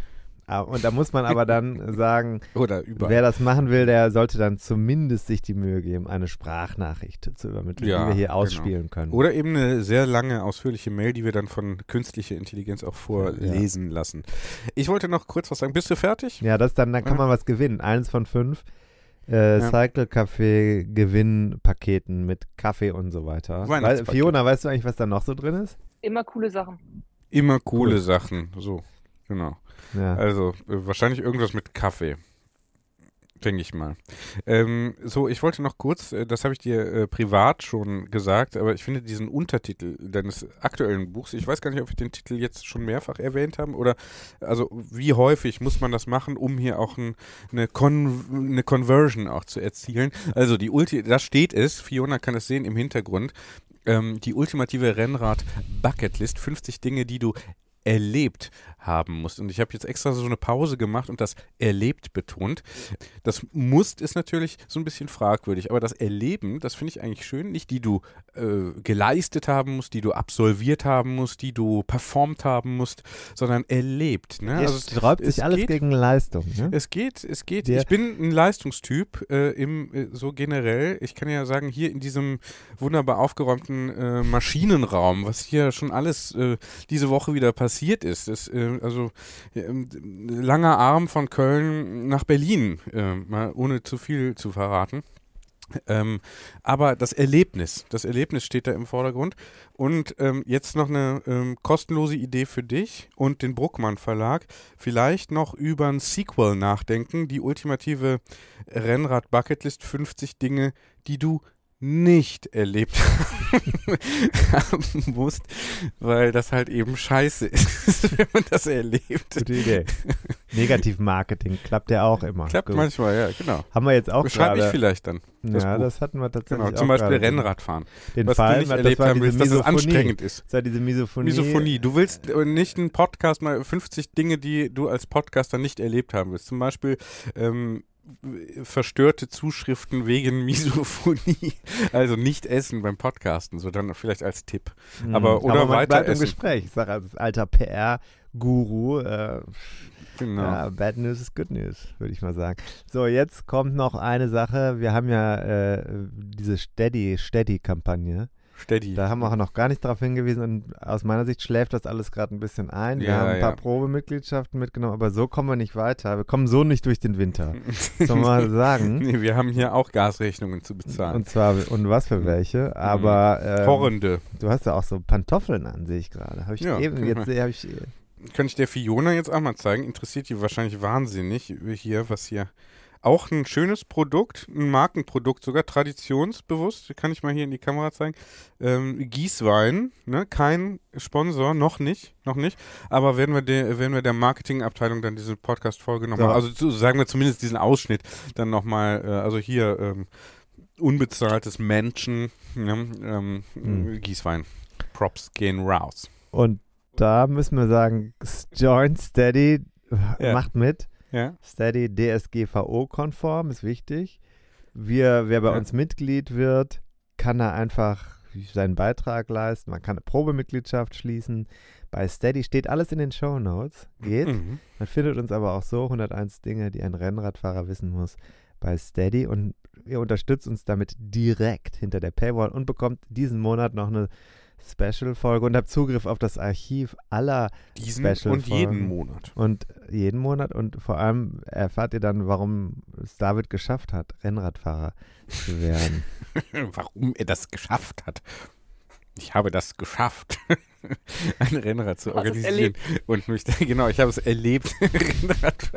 Ah, Und da muss man aber dann sagen, wer das machen will, der sollte dann zumindest sich die Mühe geben, eine Sprachnachricht zu übermitteln, Ja, die wir hier genau. ausspielen können. Oder eben eine sehr lange, ausführliche Mail, die wir dann von künstlicher Intelligenz auch vorlesen lassen. Ich wollte noch kurz was sagen. Bist du fertig? Ja, das dann, dann kann Ja. man was gewinnen. Eins von fünf äh, Ja. Cycle Café Gewinnpaketen mit Kaffee und so weiter. Weil. Fiona, weißt du eigentlich, was da noch so drin ist? Immer coole Sachen. Immer coole Cool. Sachen. So, genau. Ja. Also äh, wahrscheinlich irgendwas mit Kaffee. Denke ich mal. Ähm, so, ich wollte noch kurz, äh, das habe ich dir äh, privat schon gesagt, aber ich finde diesen Untertitel deines aktuellen Buchs, ich weiß gar nicht, ob wir den Titel jetzt schon mehrfach erwähnt haben oder also wie häufig muss man das machen, um hier auch ein, eine, Con eine Conversion auch zu erzielen. Also die Ulti, da steht es, Fiona kann es sehen im Hintergrund, ähm, die ultimative Rennrad-Bucketlist, 50 Dinge, die du erlebt haben musst. Und ich habe jetzt extra so eine Pause gemacht und das erlebt betont. Das Musst ist natürlich so ein bisschen fragwürdig, aber das Erleben, das finde ich eigentlich schön. Nicht die du äh, geleistet haben musst, die du absolviert haben musst, die du performt haben musst, sondern erlebt. Ne? Also es- sträubt sich alles geht- gegen Leistung. Ne? es geht, es geht. Der- ich bin ein Leistungstyp äh, im äh, so generell. Ich kann ja sagen, hier in diesem wunderbar aufgeräumten äh, Maschinenraum, was hier schon alles äh, diese Woche wieder passiert ist, ist äh, also äh, langer Arm von Köln nach Berlin, äh, mal ohne zu viel zu verraten. Ähm, aber das Erlebnis, das Erlebnis steht da im Vordergrund. Und ähm, jetzt noch eine ähm, kostenlose Idee für dich und den Bruckmann Verlag. Vielleicht noch über ein Sequel nachdenken. Die ultimative Rennrad Bucketlist 50 Dinge, die du nicht erlebt haben musst, weil das halt eben scheiße ist, wenn man das erlebt. Gute Idee. Negativmarketing klappt ja auch immer. Klappt Gut. manchmal, ja, genau. Haben wir jetzt auch Schreibe ich vielleicht dann. Das ja, Buch. das hatten wir tatsächlich Genau, zum Beispiel gerade. Rennradfahren. Den was Fall, du nicht das erlebt haben willst, dass es anstrengend ist. Das war diese Misophonie. Misophonie. Du willst äh, nicht einen Podcast mal 50 Dinge, die du als Podcaster nicht erlebt haben willst. Zum Beispiel ähm, verstörte Zuschriften wegen Misophonie. Also nicht essen beim Podcasten, so dann vielleicht als Tipp. Mhm. Aber- oder man weiter bleibt im essen. Gespräch. Ich sage als alter PR-Guru, äh, Genau. ja, Bad News is Good News, würde ich mal sagen. So, jetzt kommt noch eine Sache. Wir haben ja äh, diese Steady, Steady-Kampagne. Steady. Da haben wir auch noch gar nicht darauf hingewiesen und aus meiner Sicht schläft das alles gerade ein bisschen ein. Wir Ja, haben ein paar ja. Probemitgliedschaften mitgenommen, aber so kommen wir nicht weiter. Wir kommen so nicht durch den Winter. Soll man mal sagen. nee, wir haben hier auch Gasrechnungen zu bezahlen. Und zwar, und was für welche, aber ähm, Horrende. du hast ja auch so Pantoffeln an, sehe ich gerade. Habe ich Ja, eben, jetzt habe ich, Kann ich der Fiona jetzt auch mal zeigen? Interessiert die wahrscheinlich wahnsinnig hier, was hier. Auch ein schönes Produkt, ein Markenprodukt, sogar traditionsbewusst. Kann ich mal hier in die Kamera zeigen. Ähm, Gießwein, ne? kein Sponsor, noch nicht, noch nicht. Aber werden wir der, werden wir der Marketingabteilung dann diese Podcast-Folge nochmal, Ja. also zu, sagen wir zumindest diesen Ausschnitt dann nochmal, äh, also hier ähm, unbezahltes Menschen, ne? ähm, Hm. Gießwein. Props gehen raus. und da müssen wir sagen, Joint Steady Ja. macht mit. Ja. Steady DSGVO-konform ist wichtig. Wir, wer bei Ja. uns Mitglied wird, kann da einfach seinen Beitrag leisten. Man kann eine Probemitgliedschaft schließen. Bei Steady steht alles in den Show Notes. Geht. Mhm. Man findet uns aber auch so 101 Dinge, die ein Rennradfahrer wissen muss bei Steady und ihr unterstützt uns damit direkt hinter der Paywall und bekommt diesen Monat noch eine Special-Folge und habt Zugriff auf das Archiv aller Diesen Special und jeden. Monat. und jeden Monat und vor allem erfahrt ihr dann, warum es David geschafft hat, Rennradfahrer zu werden. Warum er das geschafft hat. Ich habe das geschafft, ein Rennrad zu organisieren. Und mich, genau, ich habe es erlebt. Rennrad.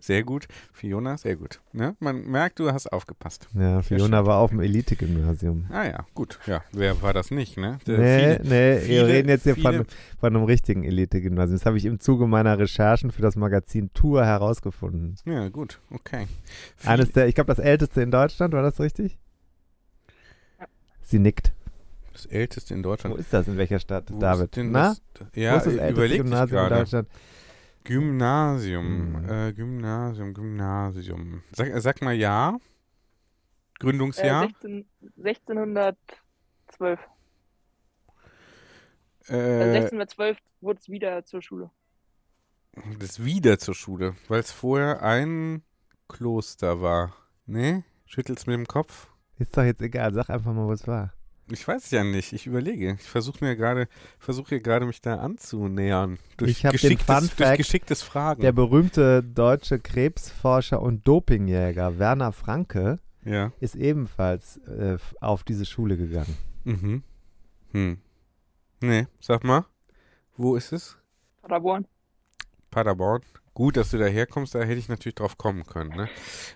Sehr gut. Fiona, sehr gut. Ne? Man merkt, du hast aufgepasst. Ja, Fiona war auf dem Elite-Gymnasium. Ah ja, gut. Ja, wer war das nicht, ne? Der- Nee, viele- nee, viele- wir reden jetzt hier von, von einem richtigen Elite-Gymnasium. Das habe ich im Zuge meiner Recherchen für das Magazin Tour herausgefunden. Ja, gut, okay. Viele- Eines der, ich glaube, das älteste in Deutschland, war das richtig? Sie nickt. Das älteste in Wo Deutschland. ist das? In welcher Stadt, Wo David? ist Na? das? Ja, Wo ist das äh, älteste überleg Gymnasium in gerade. Deutschland? Gymnasium, Hm. äh, Gymnasium, Gymnasium. Sag, äh, sag mal ja. Äh, Gründungsjahr. 16, 1612. Also Äh, 1612 wurde es wieder zur Schule. das wieder zur Schule, weil es vorher ein Kloster war. Ne? Schüttelst mit dem Kopf? Ist doch jetzt egal, sag einfach mal, wo es war. Ich weiß ja nicht. Ich überlege. Ich versuche mir gerade, versuche hier gerade mich da anzunähern. Durch Ich hab den geschicktes, Fun durch Fact, geschicktes Fragen. Der berühmte deutsche Krebsforscher und Dopingjäger Werner Franke ja. ist ebenfalls äh, auf diese Schule gegangen. Mhm. Hm. Nee, sag mal. Wo ist es? Paderborn. Paderborn. Gut, dass du da herkommst, da hätte ich natürlich drauf kommen können. Ne?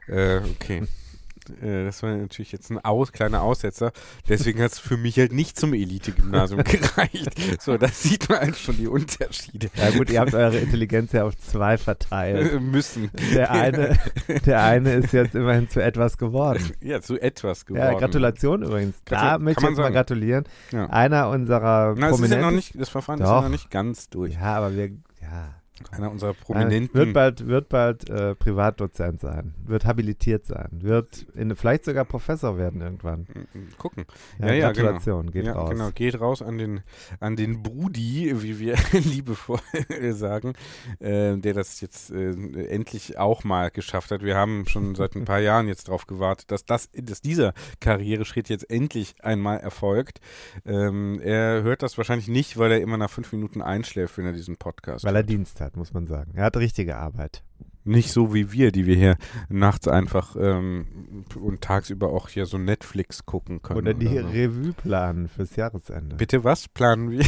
Äh, okay. Äh, das war natürlich jetzt ein Aus, kleiner Aussetzer. Deswegen hat es für mich halt nicht zum Elite-Gymnasium gereicht. So, da sieht man halt schon die Unterschiede. Ja gut, ihr habt eure Intelligenz ja auf zwei verteilt. Äh, müssen. Der eine, der eine ist jetzt immerhin zu etwas geworden. Ja, zu etwas geworden. Ja, Gratulation übrigens. Da Gratul- möchte ich jetzt mal gratulieren. Ja. Einer unserer Na, es ist ja Prominenten. nicht, das Verfahren ist ja Doch. noch nicht ganz durch. Ja, aber wir. Einer unserer Nein, Prominenten. Wird bald, wird bald äh, Privatdozent sein, wird habilitiert sein, wird in, vielleicht sogar Professor werden irgendwann. Gucken. Ja, Ja, ja, Gratulation, geht ja, raus. Genau, geht raus an den, an den Brudi, wie wir liebevoll sagen, äh, der das jetzt äh, endlich auch mal geschafft hat. Wir haben schon seit ein paar Jahren jetzt darauf gewartet, dass, das, dass dieser Karriereschritt jetzt endlich einmal erfolgt. Ähm, er hört das wahrscheinlich nicht, weil er immer nach fünf Minuten einschläft, wenn er diesen Podcast Weil er hört. Dienst hat, muss man sagen. Er hat richtige Arbeit. Nicht so wie wir, die wir hier nachts einfach ähm, und tagsüber auch hier so Netflix gucken können. Oder die so. Revue planen fürs Jahresende. Bitte was planen wir?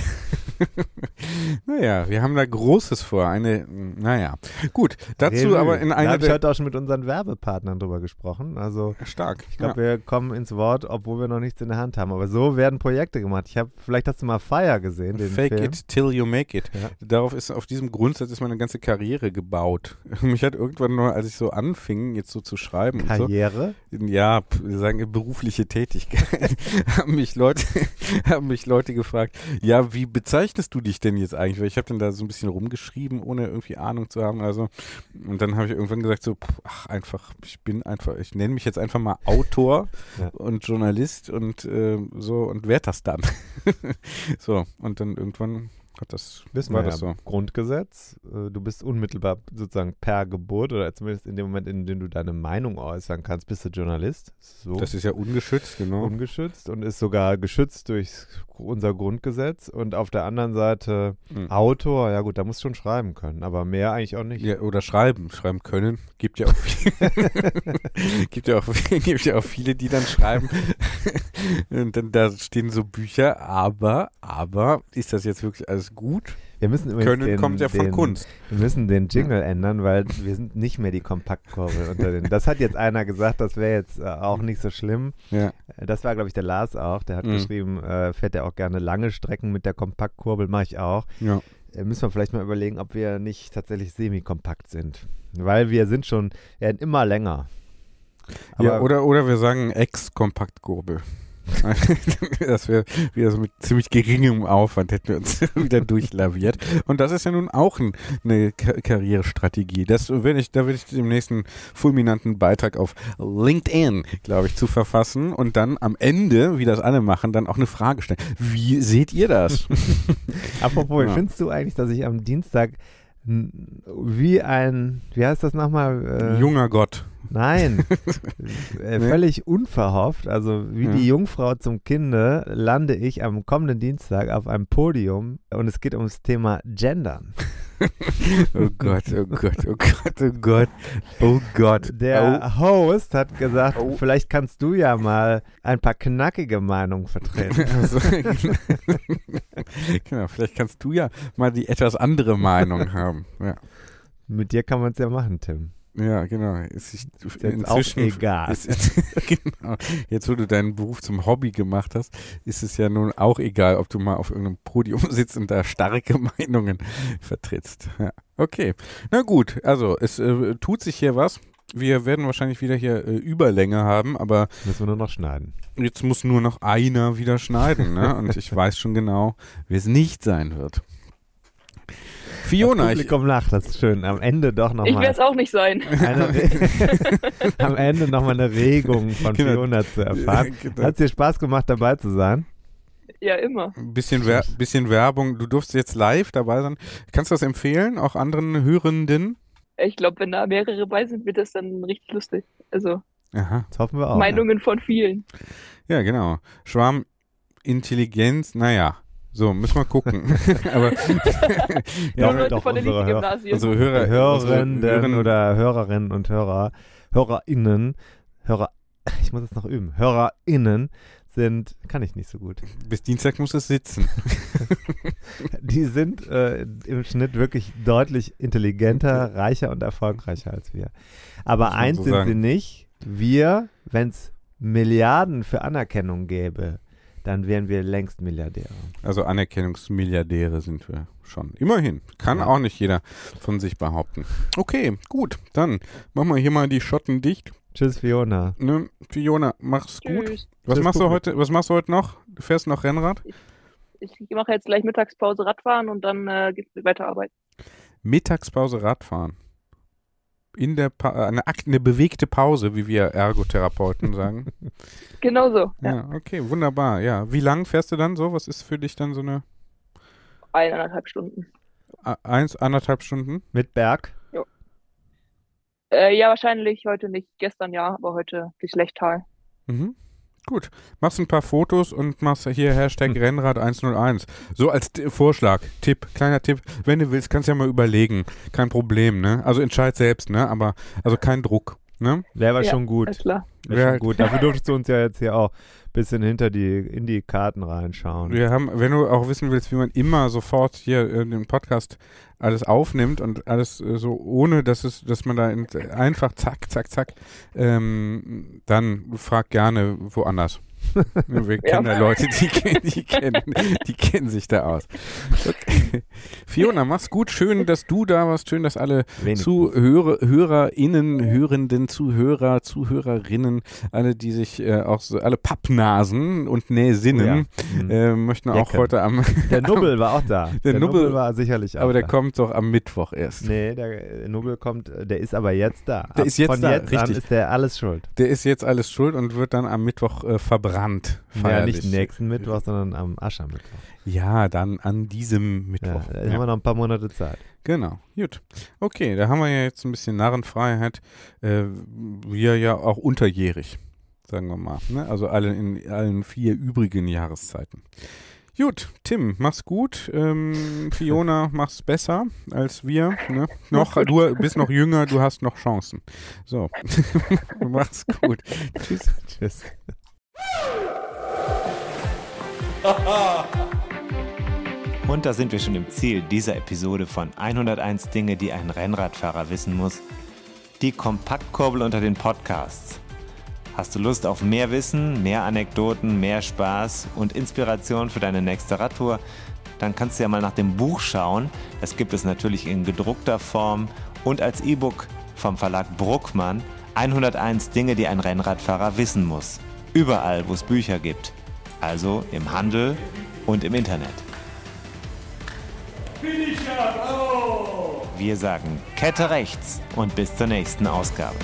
naja, wir haben da Großes vor. Eine, naja. Gut, dazu Revue. aber in Da einer habe ich heute auch schon mit unseren Werbepartnern drüber gesprochen. Also Stark. ich glaube, wir kommen ins Wort, obwohl wir noch nichts in der Hand haben. Aber so werden Projekte gemacht. Ich habe, vielleicht hast du mal Fire gesehen, den Fake Film. it till you make it. Ja. Darauf ist, auf diesem Grundsatz ist meine ganze Karriere gebaut. Mich mich hat irgendwann nur, als ich so anfing, jetzt so zu schreiben, Karriere? So, ja, wir sagen berufliche Tätigkeit, haben mich Leute, haben mich Leute gefragt, ja, wie bezeichnest du dich denn jetzt eigentlich? Weil ich habe dann da so ein bisschen rumgeschrieben, ohne irgendwie Ahnung zu haben. Also und dann habe ich irgendwann gesagt so, ach einfach, ich bin einfach, ich nenne mich jetzt einfach mal Autor ja. und Journalist und äh, so und werde das dann. so und dann irgendwann hat das, Wissen das ja. so. Grundgesetz, äh, du bist unmittelbar sozusagen per Geburt oder zumindest in dem Moment, in dem du deine Meinung äußern kannst, bist du Journalist. So. Das ist ja ungeschützt, genau. Ungeschützt und ist sogar geschützt durch unser Grundgesetz. Und auf der anderen Seite mhm. Autor, ja gut, da musst du schon schreiben können, aber mehr eigentlich auch nicht. Ja, oder schreiben, schreiben können. Gibt ja auch viele, gibt ja auch, gibt ja auch viele, die dann schreiben. und dann da stehen so Bücher, aber, aber ist das jetzt wirklich alles gut? Wir müssen Können den, kommt ja von den, Kunst. Wir müssen den Jingle ändern, weil wir sind nicht mehr die Kompaktkurbel unter den. Das hat jetzt einer gesagt, das wäre jetzt äh, auch nicht so schlimm. Ja. Äh, das war, glaube ich, der Lars auch. Der hat mhm. geschrieben, äh, fährt er auch gerne lange Strecken mit der Kompaktkurbel, mache ich auch. Ja. Äh, müssen wir vielleicht mal überlegen, ob wir nicht tatsächlich semi-kompakt sind. Weil wir sind schon, werden immer länger. Aber ja, oder, oder wir sagen Ex-Kompaktkurbel. das wäre wieder so mit ziemlich geringem Aufwand hätten wir uns wieder durchlaviert. Und das ist ja nun auch ein, eine Karrierestrategie. Das werde ich, da werde ich dem nächsten fulminanten Beitrag auf LinkedIn, glaube ich, zu verfassen und dann am Ende, wie das alle machen, dann auch eine Frage stellen. Wie seht ihr das? Apropos, ja. findest du eigentlich, dass ich am Dienstag wie ein, wie heißt das nochmal? Äh, Junger Gott. Nein, äh, völlig unverhofft. Also wie ja. die Jungfrau zum Kinde lande ich am kommenden Dienstag auf einem Podium und es geht ums Thema Gendern. oh Gott, oh Gott, oh Gott, oh Gott, oh Gott. Der oh. Host hat gesagt, oh. vielleicht kannst du ja mal ein paar knackige Meinungen vertreten. Also, genau, vielleicht kannst du ja mal die etwas andere Meinung haben. Ja. Mit dir kann man es ja machen, Tim. Ja, genau. Ist, ist inzwischen, auch egal. Ist, genau. Jetzt, wo du deinen Beruf zum Hobby gemacht hast, ist es ja nun auch egal, ob du mal auf irgendeinem Podium sitzt und da starke Meinungen vertrittst. Ja. Okay. Na gut, also es äh, tut sich hier was. Wir werden wahrscheinlich wieder hier äh, Überlänge haben, aber. Müssen wir nur noch schneiden. Jetzt muss nur noch einer wieder schneiden, ne? Und ich weiß schon genau, wer es nicht sein wird. Fiona. Das Publikum lacht, das ist schön. Am Ende doch nochmal. Ich werde es auch nicht sein. am Ende nochmal eine Regung von genau. Fiona zu erfahren. Genau. Hat es dir Spaß gemacht, dabei zu sein? Ja, immer. Ein bisschen, Wer bisschen Werbung. Du durfst jetzt live dabei sein. Kannst du das empfehlen, auch anderen Hörenden? Ich glaube, wenn da mehrere dabei sind, wird das dann richtig lustig. Also. Aha. Das hoffen wir auch. Meinungen ja. von vielen. Ja, genau. Schwarmintelligenz, naja. So, müssen wir gucken. Aber ja, Leute doch, unsere, Hör unsere Hörer, Hörerinnen Hörer, oder Hörerinnen und Hörer, HörerInnen, Hörer, ich muss es noch üben, HörerInnen sind, kann ich nicht so gut. Bis Dienstag muss es sitzen. Die sind äh, im Schnitt wirklich deutlich intelligenter, reicher und erfolgreicher als wir. Aber eins so sind sagen. sie nicht. Wir, wenn es Milliarden für Anerkennung gäbe, dann wären wir längst Milliardäre. Also Anerkennungsmilliardäre sind wir schon. Immerhin. Kann ja. auch nicht jeder von sich behaupten. Okay, gut. Dann machen wir hier mal die Schotten dicht. Tschüss, Fiona. Ne, Fiona, mach's Tschüss. gut. Was Tschüss, machst du heute? Was machst du heute noch? Du fährst noch Rennrad? Ich, ich mache jetzt gleich Mittagspause Radfahren und dann äh, geht's weiter arbeiten. Mittagspause Radfahren in der pa eine, eine bewegte Pause, wie wir Ergotherapeuten sagen. genau so. Ja. ja, okay, wunderbar. Ja, wie lang fährst du dann so? Was ist für dich dann so eine? Eineinhalb Stunden. Eins, anderthalb Stunden? Mit Berg? Jo. Äh, ja, wahrscheinlich heute nicht. Gestern ja, aber heute die Lechtal. Mhm. Gut. Machst ein paar Fotos und machst hier Hashtag hm. Rennrad 101. So als Vorschlag, Tipp, kleiner Tipp. Wenn du willst, kannst du ja mal überlegen. Kein Problem, ne? Also entscheid selbst, ne? Aber, also kein Druck, ne? Wäre aber ja, schon gut. Klar. Wäre schon gut. Dafür durftest du uns ja jetzt hier auch ein bisschen hinter die, in die Karten reinschauen. Wir haben, wenn du auch wissen willst, wie man immer sofort hier in den Podcast alles aufnimmt und alles äh, so ohne, dass es, dass man da in, einfach zack, zack, zack, ähm, dann frag gerne woanders. Wir kennen ja Leute, die, die, kennen, die kennen sich da aus. Okay. Fiona, mach's gut. Schön, dass du da warst. Schön, dass alle Zuhörer, HörerInnen, Hörenden, Zuhörer, Zuhörerinnen, alle, die sich äh, auch so, alle Pappnasen und Nähsinnen, ja. mhm. äh, möchten auch heute am. Der Nubbel war auch da. Der, der Nubbel, Nubbel, war sicherlich auch Aber der da. kommt doch am Mittwoch erst. Nee, der Nubbel kommt, der ist aber jetzt da. Der Ab, ist jetzt von da. Jetzt richtig. ist der alles schuld. Der ist jetzt alles schuld und wird dann am Mittwoch äh, verbrannt. Ja, nicht nächsten Mittwoch, sondern am Aschermittwoch. Ja, dann an diesem Mittwoch. Ja, da ja. haben wir noch ein paar Monate Zeit. Genau, gut. Okay, da haben wir ja jetzt ein bisschen Narrenfreiheit. Äh, wir ja auch unterjährig, sagen wir mal. Ne? Also alle in allen vier übrigen Jahreszeiten. Gut, Tim, mach's gut. Ähm, Fiona, mach's besser als wir. Ne? Noch, du bist noch jünger, du hast noch Chancen. So, mach's gut. Tschüss. Tschüss. Und da sind wir schon im Ziel dieser Episode von 101 Dinge, die ein Rennradfahrer wissen muss. Die Kompaktkurbel unter den Podcasts. Hast du Lust auf mehr Wissen, mehr Anekdoten, mehr Spaß und Inspiration für deine nächste Radtour? Dann kannst du ja mal nach dem Buch schauen. Das gibt es natürlich in gedruckter Form und als E-Book vom Verlag Bruckmann. 101 Dinge, die ein Rennradfahrer wissen muss. Überall, wo es Bücher gibt. Also im Handel und im Internet. Wir sagen Kette rechts und bis zur nächsten Ausgabe.